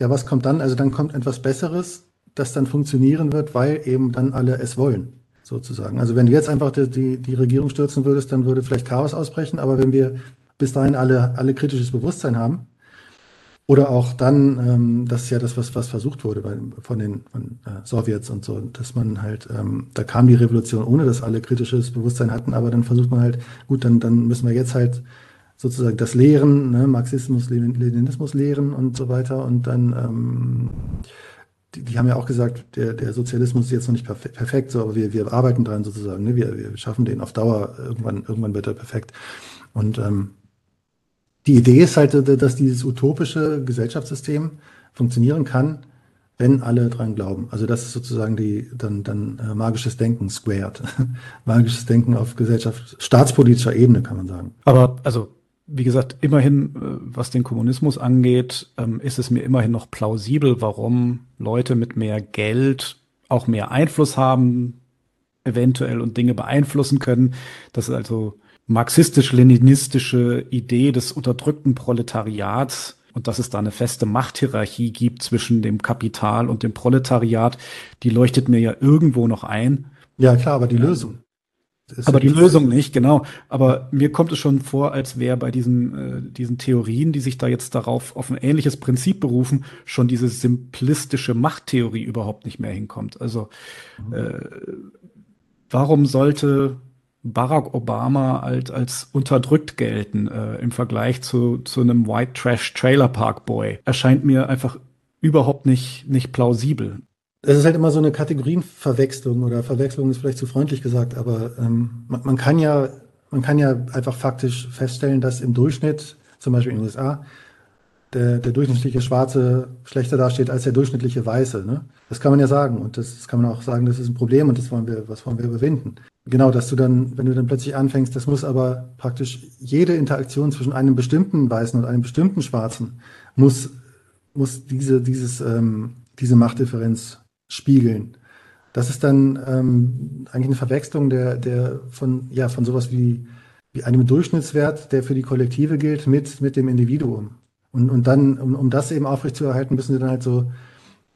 ja, was kommt dann? Also dann kommt etwas Besseres, das dann funktionieren wird, weil eben dann alle es wollen, sozusagen. Also wenn du jetzt einfach die, die, die Regierung stürzen würdest, dann würde vielleicht Chaos ausbrechen, aber wenn wir bis dahin alle, alle kritisches Bewusstsein haben, oder auch dann, ähm, das ist ja das, was, was versucht wurde bei, von den von, äh, Sowjets und so, dass man halt, ähm, da kam die Revolution, ohne dass alle kritisches Bewusstsein hatten, aber dann versucht man halt, gut, dann, dann müssen wir jetzt halt sozusagen das Lehren, ne, Marxismus, Leninismus lehren und so weiter und dann ähm, die, die, haben ja auch gesagt, der, der Sozialismus ist jetzt noch nicht perfekt, so, aber wir, wir arbeiten dran sozusagen. Ne? Wir, wir schaffen den auf Dauer, irgendwann, irgendwann wird er perfekt. Und ähm, die Idee ist halt, dass dieses utopische Gesellschaftssystem funktionieren kann, wenn alle dran glauben. Also das ist sozusagen die dann dann äh, magisches Denken squared. magisches Denken auf Gesellschaft staatspolitischer Ebene kann man sagen. Aber also wie gesagt, immerhin, äh, was den Kommunismus angeht, ähm, ist es mir immerhin noch plausibel, warum Leute mit mehr Geld auch mehr Einfluss haben, eventuell und Dinge beeinflussen können. Das ist also marxistisch-leninistische Idee des unterdrückten Proletariats und dass es da eine feste Machthierarchie gibt zwischen dem Kapital und dem Proletariat, die leuchtet mir ja irgendwo noch ein. Ja, klar, aber die Lösung. Aber die Lösung nicht, genau. Aber mir kommt es schon vor, als wäre bei diesen, äh, diesen Theorien, die sich da jetzt darauf auf ein ähnliches Prinzip berufen, schon diese simplistische Machttheorie überhaupt nicht mehr hinkommt. Also äh, warum sollte Barack Obama als, als unterdrückt gelten äh, im Vergleich zu, zu einem White Trash Trailer Park Boy? Erscheint mir einfach überhaupt nicht, nicht plausibel es ist halt immer so eine Kategorienverwechslung oder Verwechslung ist vielleicht zu freundlich gesagt, aber ähm, man, man, kann ja, man kann ja einfach faktisch feststellen, dass im Durchschnitt, zum Beispiel in den USA, der, der durchschnittliche Schwarze schlechter dasteht als der durchschnittliche Weiße. Ne? Das kann man ja sagen und das, das kann man auch sagen, das ist ein Problem und das wollen wir, was wollen wir überwinden. Genau, dass du dann, wenn du dann plötzlich anfängst, das muss aber praktisch jede Interaktion zwischen einem bestimmten Weißen und einem bestimmten Schwarzen muss, muss diese, dieses, ähm, diese Machtdifferenz spiegeln. Das ist dann ähm, eigentlich eine Verwechslung der, der von, ja, von sowas wie, wie einem Durchschnittswert, der für die Kollektive gilt, mit, mit dem Individuum. Und, und dann, um, um das eben aufrechtzuerhalten, müssen sie dann halt so,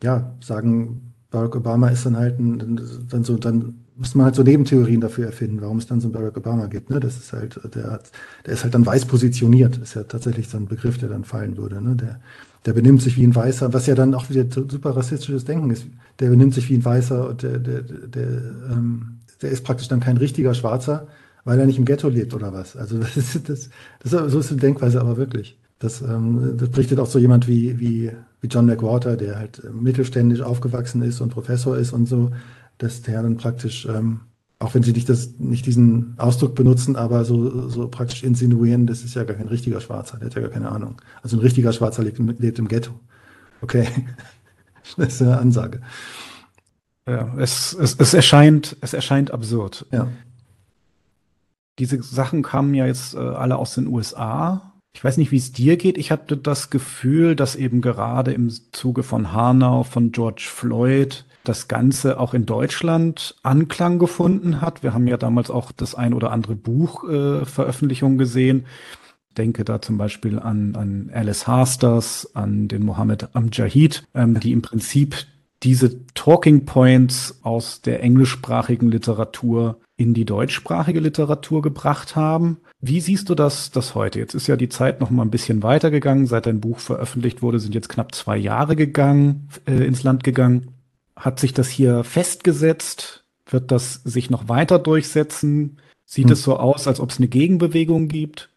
ja, sagen, Barack Obama ist dann halt ein, dann so, dann muss man halt so Nebentheorien dafür erfinden, warum es dann so einen Barack Obama gibt. Ne? Das ist halt, der, hat, der ist halt dann weiß positioniert. Ist ja tatsächlich so ein Begriff, der dann fallen würde. Ne? Der, der benimmt sich wie ein Weißer, was ja dann auch wieder super rassistisches Denken ist. Der benimmt sich wie ein Weißer und der, der, der, ähm, der ist praktisch dann kein richtiger Schwarzer, weil er nicht im Ghetto lebt oder was. Also das ist, das, das, so ist die Denkweise aber wirklich. Das, ähm, das berichtet auch so jemand wie, wie, wie John McWhorter, der halt mittelständisch aufgewachsen ist und Professor ist und so, dass der dann praktisch, ähm, auch wenn sie nicht, das, nicht diesen Ausdruck benutzen, aber so, so praktisch insinuieren, das ist ja gar kein richtiger Schwarzer, der hat ja gar keine Ahnung. Also ein richtiger Schwarzer lebt, lebt im Ghetto. Okay, das ist eine Ansage. Ja, es, es, es, erscheint, es erscheint absurd. Ja. Diese Sachen kamen ja jetzt äh, alle aus den USA. Ich weiß nicht, wie es dir geht. Ich hatte das Gefühl, dass eben gerade im Zuge von Hanau, von George Floyd, das Ganze auch in Deutschland Anklang gefunden hat. Wir haben ja damals auch das ein oder andere Buch äh, Veröffentlichung gesehen. Denke da zum Beispiel an, an Alice Hasters, an den Mohammed Amjahid, ähm, die im Prinzip diese Talking Points aus der englischsprachigen Literatur in die deutschsprachige Literatur gebracht haben. Wie siehst du das, das heute? Jetzt ist ja die Zeit noch mal ein bisschen weitergegangen. Seit dein Buch veröffentlicht wurde, sind jetzt knapp zwei Jahre gegangen, äh, ins Land gegangen. Hat sich das hier festgesetzt? Wird das sich noch weiter durchsetzen? Sieht hm. es so aus, als ob es eine Gegenbewegung gibt?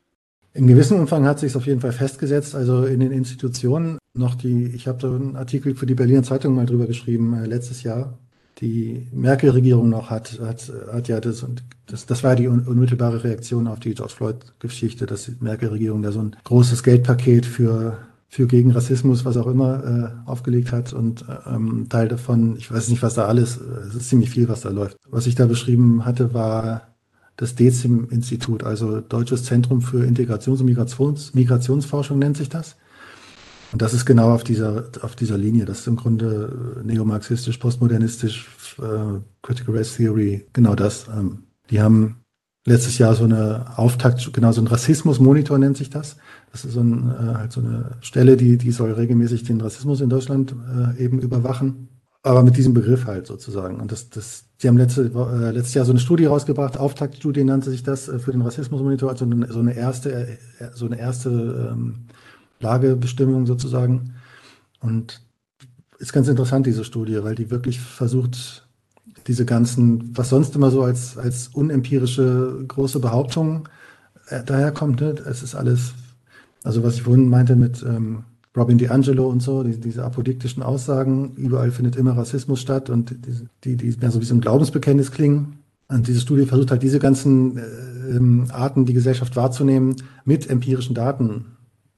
In gewissem Umfang hat sich es auf jeden Fall festgesetzt. Also in den Institutionen noch die, ich habe da einen Artikel für die Berliner Zeitung mal drüber geschrieben, äh, letztes Jahr. Die Merkel-Regierung noch hat, hat, hat ja das, und das, das war die unmittelbare Reaktion auf die George Floyd-Geschichte, dass die Merkel-Regierung da so ein großes Geldpaket für für gegen Rassismus, was auch immer, äh, aufgelegt hat. Und ähm, Teil davon, ich weiß nicht, was da alles, äh, es ist ziemlich viel, was da läuft. Was ich da beschrieben hatte, war das DECIM-Institut, also Deutsches Zentrum für Integrations- und Migrations Migrationsforschung nennt sich das. Und das ist genau auf dieser, auf dieser Linie. Das ist im Grunde äh, neomarxistisch, postmodernistisch, äh, Critical Race Theory, genau das. Ähm, die haben letztes Jahr so eine Auftakt, genau so ein Rassismus-Monitor nennt sich das. Das ist so, ein, äh, halt so eine Stelle, die, die soll regelmäßig den Rassismus in Deutschland äh, eben überwachen. Aber mit diesem Begriff halt sozusagen. Und das, das, die haben letzte, äh, letztes Jahr so eine Studie rausgebracht, Auftaktstudie nannte sich das äh, für den Rassismusmonitor, also eine, so eine erste, äh, so eine erste ähm, Lagebestimmung sozusagen. Und ist ganz interessant, diese Studie, weil die wirklich versucht, diese ganzen, was sonst immer so als, als unempirische große Behauptungen äh, daherkommt. Ne? Es ist alles, also was ich vorhin meinte mit ähm, Robin DiAngelo und so, die, diese apodiktischen Aussagen, überall findet immer Rassismus statt und die, die, die mehr so wie so ein Glaubensbekenntnis klingen. Und diese Studie versucht halt diese ganzen äh, Arten, die Gesellschaft wahrzunehmen, mit empirischen Daten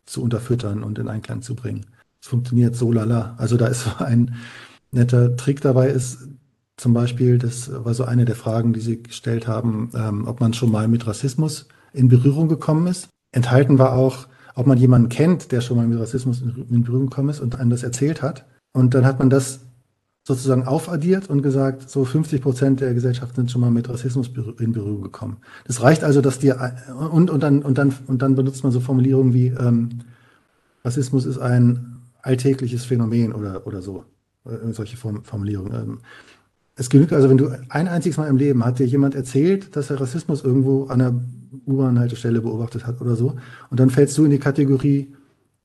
zu unterfüttern und in Einklang zu bringen. Es funktioniert so lala. Also da ist so ein netter Trick dabei, ist zum Beispiel, das war so eine der Fragen, die Sie gestellt haben, ähm, ob man schon mal mit Rassismus in Berührung gekommen ist. Enthalten war auch, ob man jemanden kennt, der schon mal mit Rassismus in, in Berührung gekommen ist und einem das erzählt hat. Und dann hat man das sozusagen aufaddiert und gesagt, so 50 Prozent der Gesellschaft sind schon mal mit Rassismus in Berührung gekommen. Das reicht also, dass die und und dann und dann und dann benutzt man so Formulierungen wie ähm, Rassismus ist ein alltägliches Phänomen oder oder so äh, solche Formulierungen. Ähm, es genügt also, wenn du ein einziges Mal im Leben hat dir jemand erzählt, dass er Rassismus irgendwo an der U-Bahn-Haltestelle beobachtet hat oder so, und dann fällst du in die Kategorie,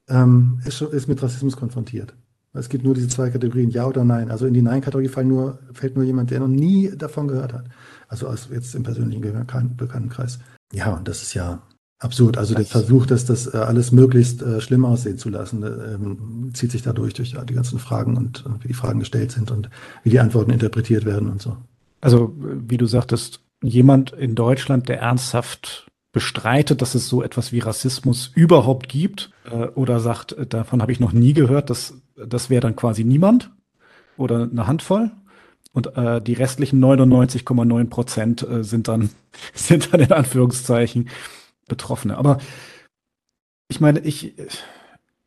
ähm, ist, ist mit Rassismus konfrontiert. Es gibt nur diese zwei Kategorien, ja oder nein. Also in die Nein-Kategorie fällt nur, jemand, der noch nie davon gehört hat. Also jetzt im persönlichen Bekanntenkreis. Ja, und das ist ja Absurd. Also der Versuch, dass das äh, alles möglichst äh, schlimm aussehen zu lassen, ähm, zieht sich dadurch durch die ganzen Fragen und, und wie die Fragen gestellt sind und wie die Antworten interpretiert werden und so. Also wie du sagtest, jemand in Deutschland, der ernsthaft bestreitet, dass es so etwas wie Rassismus überhaupt gibt äh, oder sagt, äh, davon habe ich noch nie gehört, das, das wäre dann quasi niemand oder eine Handvoll. Und äh, die restlichen 99,9 Prozent äh, sind dann sind dann in Anführungszeichen Betroffene. Aber ich meine, ich,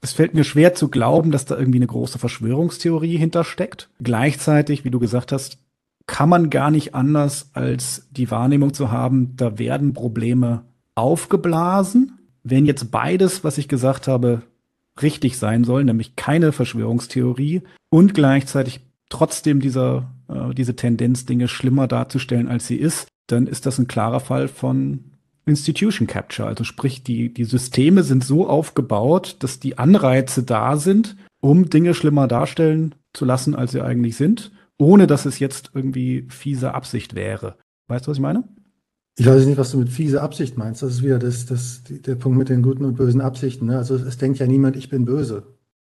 es fällt mir schwer zu glauben, dass da irgendwie eine große Verschwörungstheorie hintersteckt. Gleichzeitig, wie du gesagt hast, kann man gar nicht anders als die Wahrnehmung zu haben, da werden Probleme aufgeblasen. Wenn jetzt beides, was ich gesagt habe, richtig sein soll, nämlich keine Verschwörungstheorie und gleichzeitig trotzdem dieser äh, diese Tendenz, Dinge schlimmer darzustellen, als sie ist, dann ist das ein klarer Fall von Institution Capture. Also sprich, die, die Systeme sind so aufgebaut, dass die Anreize da sind, um Dinge schlimmer darstellen zu lassen, als sie eigentlich sind, ohne dass es jetzt irgendwie fiese Absicht wäre. Weißt du, was ich meine? Ich weiß nicht, was du mit fiese Absicht meinst. Das ist wieder das, das, der Punkt mit den guten und bösen Absichten. Ne? Also es denkt ja niemand, ich bin böse.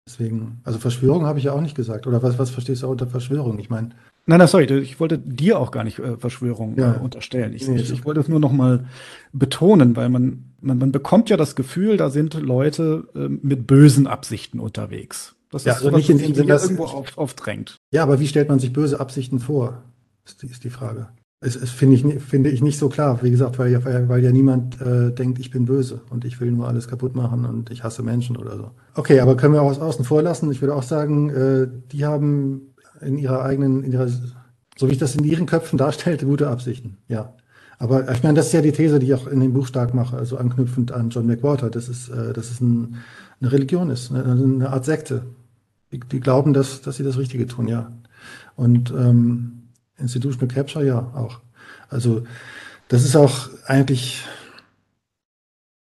Deswegen, also Verschwörung habe ich ja auch nicht gesagt. Oder was, was verstehst du unter Verschwörung? Ich meine. Nein, nein, sorry, ich wollte dir auch gar nicht äh, Verschwörung ja. äh, unterstellen. Ich, nee, ich, ich, wollte es nur noch mal betonen, weil man, man, man bekommt ja das Gefühl, da sind Leute äh, mit bösen Absichten unterwegs. Das ja, ist also nicht in dem Sinne, dass irgendwo auf, aufdrängt. Ja, aber wie stellt man sich böse Absichten vor? Ist die, ist die Frage. Es, es finde ich, finde ich nicht so klar. Wie gesagt, weil ja, weil ja niemand äh, denkt, ich bin böse und ich will nur alles kaputt machen und ich hasse Menschen oder so. Okay, aber können wir auch außen vor lassen. Ich würde auch sagen, äh, die haben in ihrer eigenen, in ihrer, so wie ich das in ihren Köpfen darstellte, gute Absichten. Ja. Aber ich meine, das ist ja die These, die ich auch in dem Buch stark mache, also anknüpfend an John McWhorter, dass es, äh, dass es ein, eine Religion ist, eine, eine Art Sekte. Die, die, glauben, dass, dass sie das Richtige tun, ja. Und ähm, Institutional Capture ja auch. Also das ist auch eigentlich,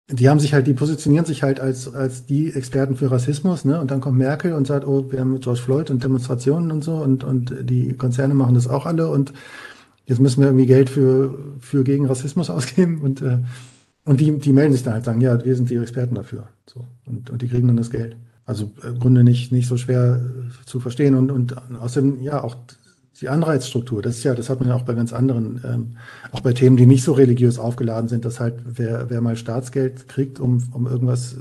die haben sich halt, die positionieren sich halt als, als die Experten für Rassismus, ne? Und dann kommt Merkel und sagt, oh, wir haben mit George Floyd und Demonstrationen und so und, und die Konzerne machen das auch alle und jetzt müssen wir irgendwie Geld für, für gegen Rassismus ausgeben und, äh, und die, die melden sich dann halt sagen, ja, wir sind die Experten dafür. So. Und, und die kriegen dann das Geld. Also im Grunde nicht, nicht so schwer zu verstehen und, und außerdem, ja, auch die Anreizstruktur, das ist ja, das hat man ja auch bei ganz anderen, ähm, auch bei Themen, die nicht so religiös aufgeladen sind, dass halt wer, wer mal Staatsgeld kriegt, um, um irgendwas,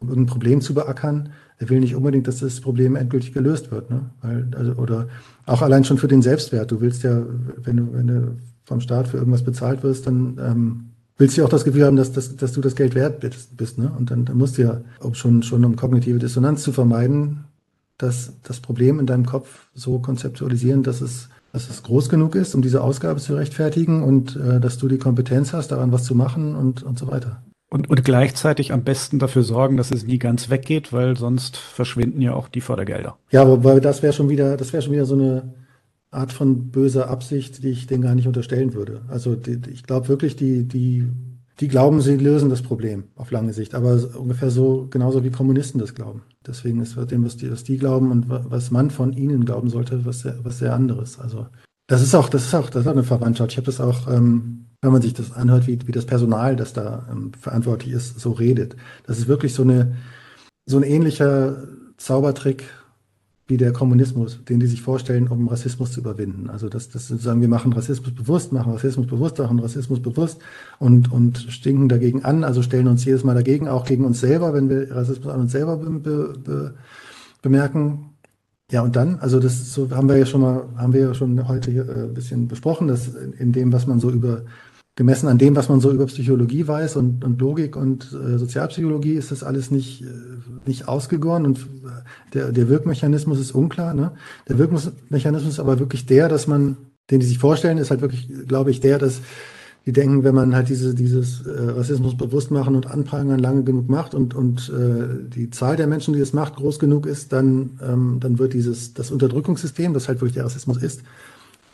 um irgendein Problem zu beackern, der will nicht unbedingt, dass das Problem endgültig gelöst wird. Ne? Weil, also, oder auch allein schon für den Selbstwert. Du willst ja, wenn du, wenn du vom Staat für irgendwas bezahlt wirst, dann ähm, willst du ja auch das Gefühl haben, dass, dass, dass du das Geld wert bist. bist ne? Und dann, dann musst du ja, ob schon, schon um kognitive Dissonanz zu vermeiden, das, das Problem in deinem Kopf so konzeptualisieren, dass es, dass es groß genug ist, um diese Ausgabe zu rechtfertigen und äh, dass du die Kompetenz hast, daran was zu machen und, und so weiter. Und, und gleichzeitig am besten dafür sorgen, dass es nie ganz weggeht, weil sonst verschwinden ja auch die Fördergelder. Ja, aber das wäre schon wieder, das wäre schon wieder so eine Art von böser Absicht, die ich denen gar nicht unterstellen würde. Also die, ich glaube wirklich, die, die die glauben, sie lösen das Problem auf lange Sicht, aber ungefähr so, genauso wie Kommunisten das glauben. Deswegen ist dem, was die, was die glauben und was man von ihnen glauben sollte, was sehr, was sehr anderes. Also, das ist auch, das ist auch, das ist auch eine Verwandtschaft. Ich habe das auch, ähm, wenn man sich das anhört, wie, wie das Personal, das da ähm, verantwortlich ist, so redet. Das ist wirklich so eine, so ein ähnlicher Zaubertrick wie der Kommunismus, den die sich vorstellen, um Rassismus zu überwinden. Also das, das sozusagen, wir machen Rassismus bewusst, machen Rassismus bewusst, machen Rassismus bewusst und, und stinken dagegen an, also stellen uns jedes Mal dagegen, auch gegen uns selber, wenn wir Rassismus an uns selber be, be, be, bemerken. Ja, und dann, also das so haben wir ja schon mal, haben wir ja schon heute hier äh, ein bisschen besprochen, dass in dem, was man so über gemessen an dem, was man so über Psychologie weiß und, und Logik und äh, Sozialpsychologie, ist das alles nicht, äh, nicht ausgegoren und äh, der, der Wirkmechanismus ist unklar. Ne? Der Wirkmechanismus ist aber wirklich der, dass man, den die sich vorstellen, ist halt wirklich, glaube ich, der, dass die denken, wenn man halt diese, dieses äh, Rassismus bewusst machen und anprangern lange genug macht und, und äh, die Zahl der Menschen, die das macht, groß genug ist, dann, ähm, dann wird dieses, das Unterdrückungssystem, das halt wirklich der Rassismus ist,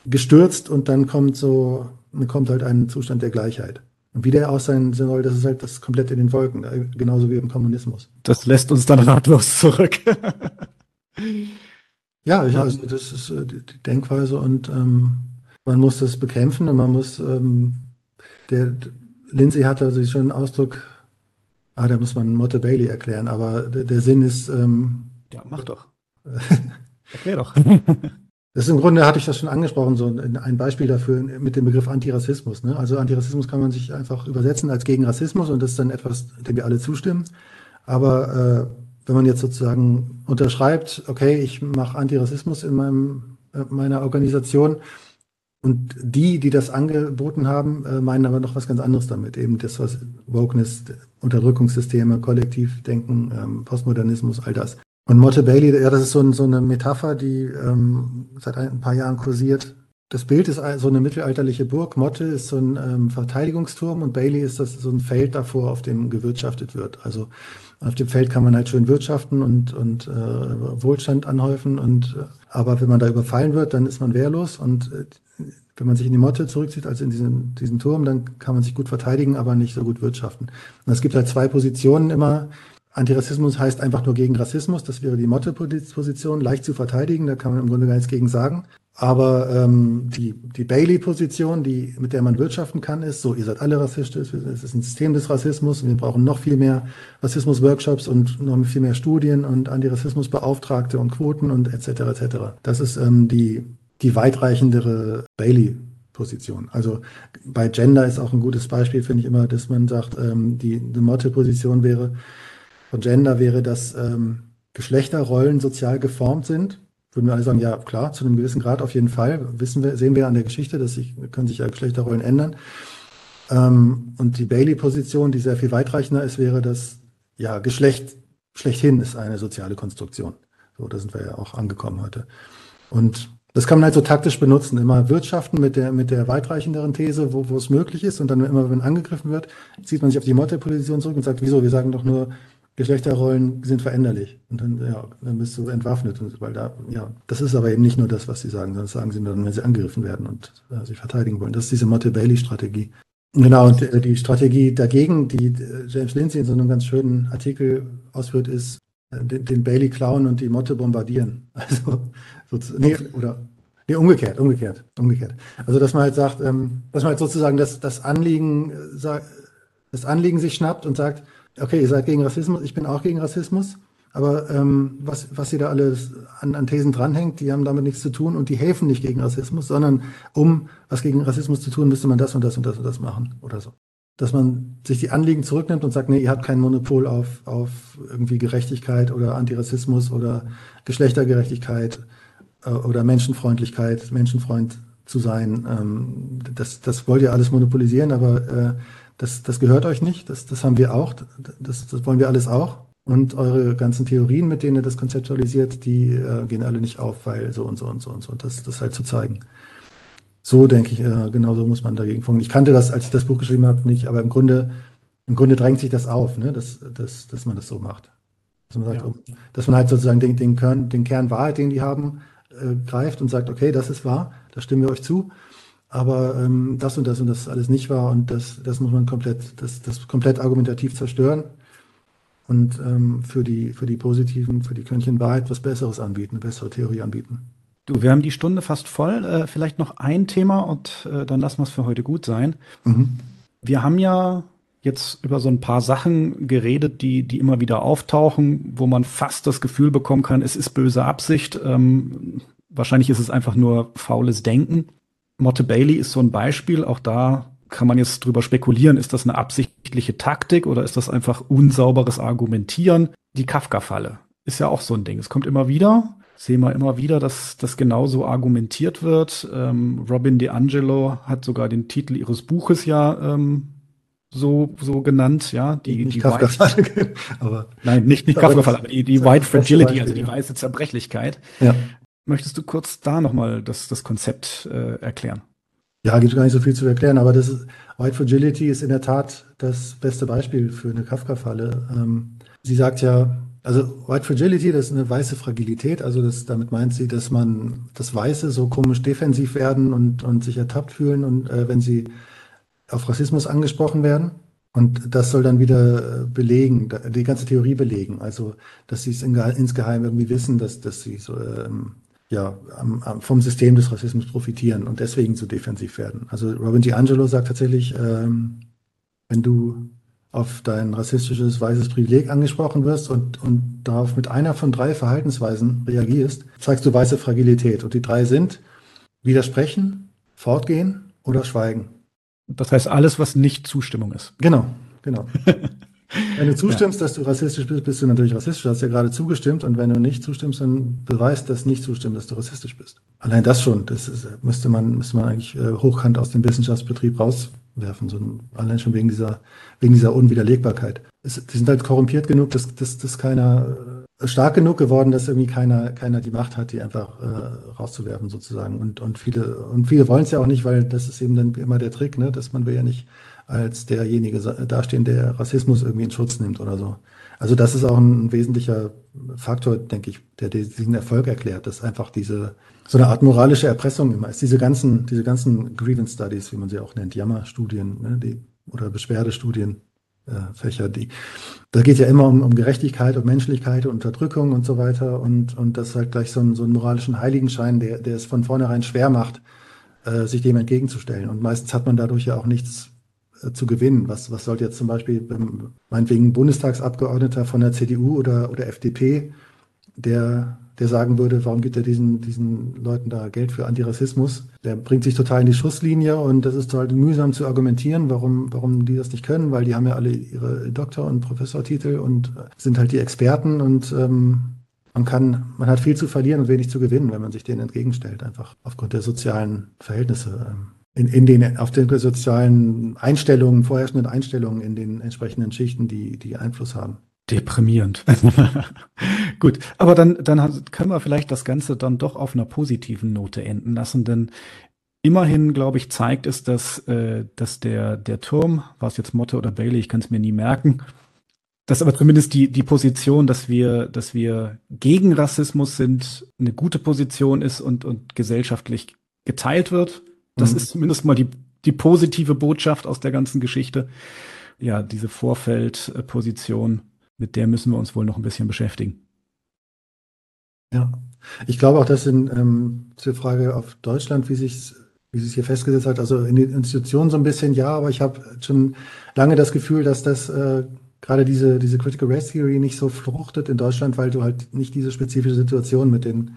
gestürzt und dann kommt so dann kommt halt ein Zustand der Gleichheit. Und wie der aussehen soll, das ist halt das komplett in den Wolken, äh, genauso wie im Kommunismus. Das lässt uns dann ratlos zurück. ja, ich, also das ist äh, die Denkweise und ähm, man muss das bekämpfen und man muss, ähm, der Lindsay hatte also schon einen Ausdruck, ah, da muss man Motte Bailey erklären, aber der, der Sinn ist. Ähm, ja, mach doch. Erklär doch. Das ist im Grunde, hatte ich das schon angesprochen, so ein Beispiel dafür mit dem Begriff Antirassismus. Ne? Also Antirassismus kann man sich einfach übersetzen als gegen Rassismus und das ist dann etwas, dem wir alle zustimmen. Aber äh, wenn man jetzt sozusagen unterschreibt, okay, ich mache Antirassismus in meinem, äh, meiner Organisation und die, die das angeboten haben, äh, meinen aber noch was ganz anderes damit. Eben das, was Wokeness, Unterdrückungssysteme, Kollektivdenken, ähm, Postmodernismus, all das. Und Motte Bailey, ja, das ist so, ein, so eine Metapher, die ähm, seit ein paar Jahren kursiert. Das Bild ist so eine mittelalterliche Burg. Motte ist so ein ähm, Verteidigungsturm und Bailey ist das so ein Feld davor, auf dem gewirtschaftet wird. Also Auf dem Feld kann man halt schön wirtschaften und, und äh, Wohlstand anhäufen. Und, äh, aber wenn man da überfallen wird, dann ist man wehrlos. Und äh, wenn man sich in die Motte zurückzieht, also in diesen, diesen Turm, dann kann man sich gut verteidigen, aber nicht so gut wirtschaften. Und es gibt halt zwei Positionen immer. Antirassismus heißt einfach nur gegen Rassismus. Das wäre die Motte-Position, leicht zu verteidigen. Da kann man im Grunde gar nichts gegen sagen. Aber ähm, die, die Bailey-Position, die, mit der man wirtschaften kann, ist so, ihr seid alle rassistisch, es ist ein System des Rassismus und wir brauchen noch viel mehr Rassismus-Workshops und noch viel mehr Studien und Antirassismusbeauftragte und Quoten und etc. etc. Das ist ähm, die, die weitreichendere Bailey-Position. Also bei Gender ist auch ein gutes Beispiel, finde ich immer, dass man sagt, ähm, die, die Motte-Position wäre, von Gender wäre, dass ähm, Geschlechterrollen sozial geformt sind würden wir alle sagen, ja klar, zu einem gewissen Grad auf jeden Fall. Wissen wir, sehen wir an der Geschichte, dass sich, können sich ja Geschlechterrollen ändern. Ähm, und die Bailey-Position, die sehr viel weitreichender ist, wäre, dass ja Geschlecht schlechthin ist eine soziale Konstruktion. So, da sind wir ja auch angekommen heute. Und das kann man halt so taktisch benutzen. Immer wirtschaften mit der, mit der weitreichenderen These, wo, wo es möglich ist. Und dann immer, wenn angegriffen wird, zieht man sich auf die Motte-Position zurück und sagt, wieso? Wir sagen doch nur, Geschlechterrollen sind veränderlich. Und dann, ja, dann bist du entwaffnet. Und, weil da, ja, das ist aber eben nicht nur das, was sie sagen, sondern das sagen sie dann, wenn sie angegriffen werden und äh, sich verteidigen wollen. Das ist diese Motte-Bailey-Strategie. Genau, und äh, die Strategie dagegen, die äh, James Lindsay in so einem ganz schönen Artikel ausführt, ist, äh, den, den, Bailey klauen und die Motte bombardieren. Also, so, nee, oder, nee, umgekehrt, umgekehrt, umgekehrt. Also, dass man halt sagt, ähm, dass man halt sozusagen das, das Anliegen, äh, das Anliegen sich schnappt und sagt, okay, ihr seid gegen Rassismus, ich bin auch gegen Rassismus, aber ähm, was, was ihr da alles an, an Thesen dranhängt, die haben damit nichts zu tun und die helfen nicht gegen Rassismus, sondern um was gegen Rassismus zu tun, müsste man das und das und das und das machen oder so. Dass man sich die Anliegen zurücknimmt und sagt, nee, ihr habt kein Monopol auf, auf irgendwie Gerechtigkeit oder Antirassismus oder Geschlechtergerechtigkeit äh, oder Menschenfreundlichkeit, Menschenfreund zu sein. Ähm, das, das wollt ihr alles monopolisieren, aber äh, das, das gehört euch nicht, das, das haben wir auch, das, das wollen wir alles auch. Und eure ganzen Theorien, mit denen ihr das konzeptualisiert, die äh, gehen alle nicht auf, weil so und so und so und so. Und das, das halt zu zeigen. So denke ich, äh, genau so muss man dagegen vorgehen. Ich kannte das, als ich das Buch geschrieben habe, nicht, aber im Grunde, im Grunde drängt sich das auf, ne, dass, dass, dass man das so macht. Dass man, sagt, ja. dass man halt sozusagen den, den, Kern, den Kern Wahrheit, den die haben, äh, greift und sagt, okay, das ist wahr, da stimmen wir euch zu aber ähm, das und das und das alles nicht wahr und das, das muss man komplett, das, das komplett argumentativ zerstören und ähm, für, die, für die positiven, für die Körnchen Wahrheit was Besseres anbieten, eine bessere Theorie anbieten. Du, wir haben die Stunde fast voll. Äh, vielleicht noch ein Thema und äh, dann lassen wir es für heute gut sein. Mhm. Wir haben ja jetzt über so ein paar Sachen geredet, die, die immer wieder auftauchen, wo man fast das Gefühl bekommen kann, es ist böse Absicht. Ähm, wahrscheinlich ist es einfach nur faules Denken. Motte Bailey ist so ein Beispiel. Auch da kann man jetzt drüber spekulieren, ist das eine absichtliche Taktik oder ist das einfach unsauberes Argumentieren? Die Kafka-Falle ist ja auch so ein Ding. Es kommt immer wieder, sehen wir immer wieder, dass das genauso argumentiert wird. Ähm, Robin DeAngelo hat sogar den Titel ihres Buches ja ähm, so, so genannt, ja, die, nicht die Kafka-Falle, aber nein, nicht, nicht Kafka-Falle, aber die, die White Fragility, also die weiße Zerbrechlichkeit. Ja. Möchtest du kurz da nochmal das, das Konzept äh, erklären? Ja, gibt gar nicht so viel zu erklären, aber das ist, White Fragility ist in der Tat das beste Beispiel für eine Kafka-Falle. Ähm, sie sagt ja, also White Fragility, das ist eine weiße Fragilität, also das, damit meint sie, dass man das Weiße so komisch defensiv werden und, und sich ertappt fühlen und äh, wenn sie auf Rassismus angesprochen werden. Und das soll dann wieder belegen, die ganze Theorie belegen. Also, dass sie es in, insgeheim irgendwie wissen, dass, dass sie so ähm, ja, am, am, vom System des Rassismus profitieren und deswegen so defensiv werden. Also Robin DiAngelo sagt tatsächlich, ähm, wenn du auf dein rassistisches weißes Privileg angesprochen wirst und, und darauf mit einer von drei Verhaltensweisen reagierst, zeigst du weiße Fragilität. Und die drei sind widersprechen, fortgehen oder schweigen. Das heißt alles, was nicht Zustimmung ist. Genau, genau. Wenn du zustimmst, ja. dass du rassistisch bist, bist du natürlich rassistisch. Du hast ja gerade zugestimmt. Und wenn du nicht zustimmst, dann beweist das nicht zustimmen, dass du rassistisch bist. Allein das schon, das ist, müsste man, müsste man eigentlich äh, hochkant aus dem Wissenschaftsbetrieb rauswerfen. So, allein schon wegen dieser, wegen dieser Unwiderlegbarkeit. Es, die sind halt korrumpiert genug, dass, dass, dass keiner, stark genug geworden, dass irgendwie keiner, keiner die Macht hat, die einfach äh, rauszuwerfen sozusagen. Und, und viele, und viele wollen es ja auch nicht, weil das ist eben dann immer der Trick, ne? dass man will ja nicht als derjenige dastehen, der Rassismus irgendwie in Schutz nimmt oder so. Also das ist auch ein wesentlicher Faktor, denke ich, der diesen Erfolg erklärt, dass einfach diese so eine Art moralische Erpressung immer ist. Diese ganzen, diese ganzen Grievance Studies, wie man sie auch nennt, Jammerstudien, ne, die, oder Beschwerdestudien, äh, Fächer, die, da geht ja immer um, um Gerechtigkeit, um Menschlichkeit, Unterdrückung und so weiter. Und, und das halt gleich so ein, so ein moralischen Heiligenschein, der, der es von vornherein schwer macht, äh, sich dem entgegenzustellen. Und meistens hat man dadurch ja auch nichts zu gewinnen. Was, was sollte jetzt zum Beispiel meinetwegen Bundestagsabgeordneter von der CDU oder, oder FDP, der der sagen würde, warum gibt er diesen, diesen Leuten da Geld für Antirassismus? Der bringt sich total in die Schusslinie und das ist halt mühsam zu argumentieren, warum, warum die das nicht können, weil die haben ja alle ihre Doktor- und Professortitel und sind halt die Experten und ähm, man kann, man hat viel zu verlieren und wenig zu gewinnen, wenn man sich denen entgegenstellt, einfach aufgrund der sozialen Verhältnisse. Ähm, in, in den, auf den sozialen Einstellungen, vorherrschenden Einstellungen in den entsprechenden Schichten, die, die Einfluss haben. Deprimierend. Gut, aber dann, dann können wir vielleicht das Ganze dann doch auf einer positiven Note enden lassen, denn immerhin, glaube ich, zeigt es, dass, äh, dass der, der Turm, war es jetzt Motte oder Bailey, ich kann es mir nie merken, dass aber zumindest die, die Position, dass wir, dass wir gegen Rassismus sind, eine gute Position ist und, und gesellschaftlich geteilt wird. Das mhm. ist zumindest mal die, die positive Botschaft aus der ganzen Geschichte. Ja, diese Vorfeldposition mit der müssen wir uns wohl noch ein bisschen beschäftigen. Ja, ich glaube auch, dass in ähm, zur Frage auf Deutschland, wie sich wie sich hier festgesetzt hat, also in den Institutionen so ein bisschen ja, aber ich habe schon lange das Gefühl, dass das äh, gerade diese, diese Critical Race Theory nicht so fruchtet in Deutschland, weil du halt nicht diese spezifische Situation mit den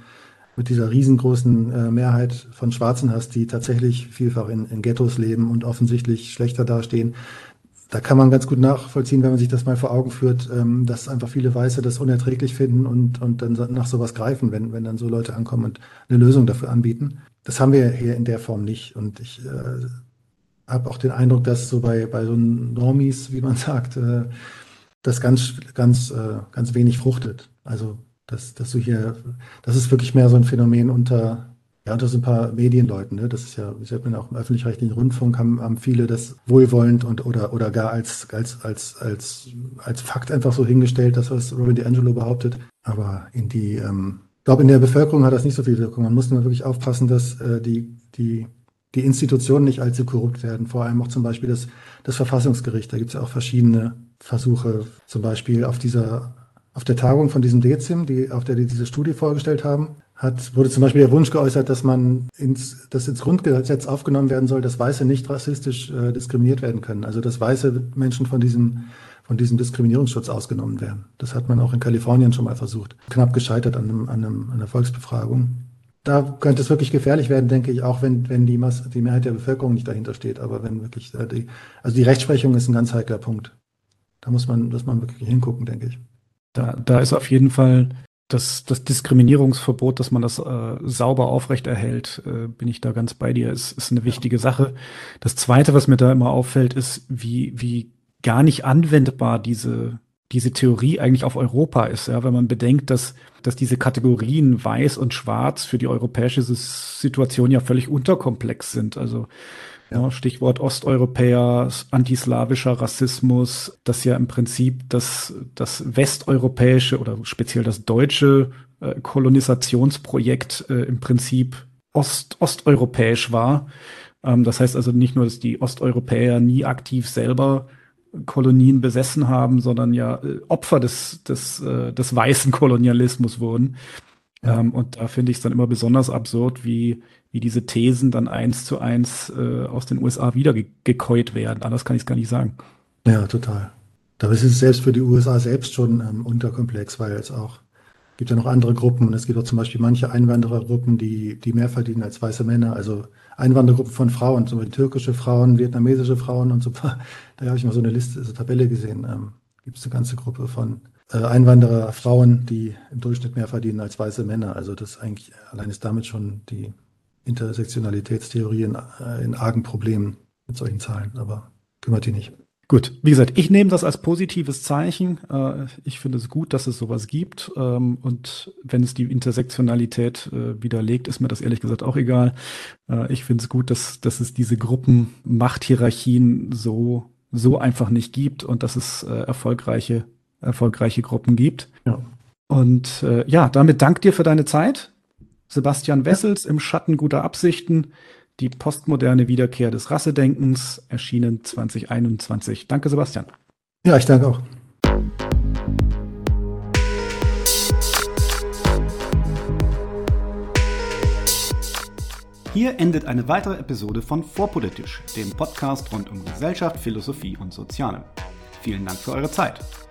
mit dieser riesengroßen äh, Mehrheit von Schwarzen hast, die tatsächlich vielfach in, in Ghettos leben und offensichtlich schlechter dastehen da kann man ganz gut nachvollziehen, wenn man sich das mal vor Augen führt, ähm, dass einfach viele Weiße das unerträglich finden und, und dann nach sowas greifen, wenn, wenn dann so Leute ankommen und eine Lösung dafür anbieten. Das haben wir hier in der Form nicht. Und ich äh, habe auch den Eindruck, dass so bei, bei so Normies, wie man sagt, äh, das ganz, ganz, äh, ganz wenig fruchtet. Also, dass, dass du hier, das ist wirklich mehr so ein Phänomen unter, ja, das sind ein paar Medienleuten, ne? Das ist ja, ich habe auch im öffentlich-rechtlichen Rundfunk haben, haben viele das wohlwollend und oder oder gar als als als als als Fakt einfach so hingestellt, das was Robin DiAngelo behauptet. Aber in die, ähm, ich glaube, in der Bevölkerung hat das nicht so viel Wirkung. Man muss nur wirklich aufpassen, dass äh, die die die Institutionen nicht allzu korrupt werden. Vor allem auch zum Beispiel das das Verfassungsgericht. Da gibt es ja auch verschiedene Versuche, zum Beispiel auf dieser auf der Tagung von diesem Dezim, die, auf der die diese Studie vorgestellt haben, hat, wurde zum Beispiel der Wunsch geäußert, dass man ins, dass ins Grundgesetz aufgenommen werden soll, dass Weiße nicht rassistisch äh, diskriminiert werden können. Also dass weiße Menschen von diesem, von diesem Diskriminierungsschutz ausgenommen werden. Das hat man auch in Kalifornien schon mal versucht. Knapp gescheitert an, einem, an, einem, an einer Volksbefragung. Da könnte es wirklich gefährlich werden, denke ich, auch wenn, wenn die, Masse, die Mehrheit der Bevölkerung nicht dahinter steht. Aber wenn wirklich äh, die, also die Rechtsprechung ist ein ganz heikler Punkt. Da muss man, muss man wirklich hingucken, denke ich. Da, da ist auf jeden Fall das, das Diskriminierungsverbot, dass man das äh, sauber aufrechterhält, äh, bin ich da ganz bei dir, ist, ist eine wichtige Sache. Das Zweite, was mir da immer auffällt, ist, wie, wie gar nicht anwendbar diese, diese Theorie eigentlich auf Europa ist. Ja? Wenn man bedenkt, dass, dass diese Kategorien Weiß und Schwarz für die europäische Situation ja völlig unterkomplex sind. Also ja, Stichwort Osteuropäer, antislawischer Rassismus, das ja im Prinzip das, das westeuropäische oder speziell das deutsche äh, Kolonisationsprojekt äh, im Prinzip ost, osteuropäisch war. Ähm, das heißt also nicht nur, dass die Osteuropäer nie aktiv selber Kolonien besessen haben, sondern ja äh, Opfer des, des, äh, des weißen Kolonialismus wurden. Ja. Ähm, und da finde ich es dann immer besonders absurd, wie, wie diese Thesen dann eins zu eins äh, aus den USA wieder ge gekäut werden. Anders kann ich es gar nicht sagen. Ja, total. Da ist es selbst für die USA selbst schon ähm, unterkomplex, weil es auch gibt ja noch andere Gruppen und es gibt auch zum Beispiel manche Einwanderergruppen, die, die mehr verdienen als weiße Männer. Also Einwanderergruppen von Frauen, zum Beispiel türkische Frauen, vietnamesische Frauen und so. Da habe ich mal so eine Liste, so eine Tabelle gesehen. Ähm, gibt es eine ganze Gruppe von äh, Einwandererfrauen, die im Durchschnitt mehr verdienen als weiße Männer. Also das eigentlich allein ist damit schon die Intersektionalitätstheorie in, äh, in argen Problemen mit solchen Zahlen, aber kümmert die nicht. Gut, wie gesagt, ich nehme das als positives Zeichen. Äh, ich finde es gut, dass es sowas gibt. Ähm, und wenn es die Intersektionalität äh, widerlegt, ist mir das ehrlich gesagt auch egal. Äh, ich finde es gut, dass, dass es diese Gruppenmachthierarchien so, so einfach nicht gibt und dass es erfolgreiche, erfolgreiche Gruppen gibt. Ja. Und ja, damit dank dir für deine Zeit. Sebastian Wessels im Schatten guter Absichten. Die postmoderne Wiederkehr des Rassedenkens, erschienen 2021. Danke, Sebastian. Ja, ich danke auch. Hier endet eine weitere Episode von Vorpolitisch, dem Podcast rund um Gesellschaft, Philosophie und Soziale. Vielen Dank für eure Zeit.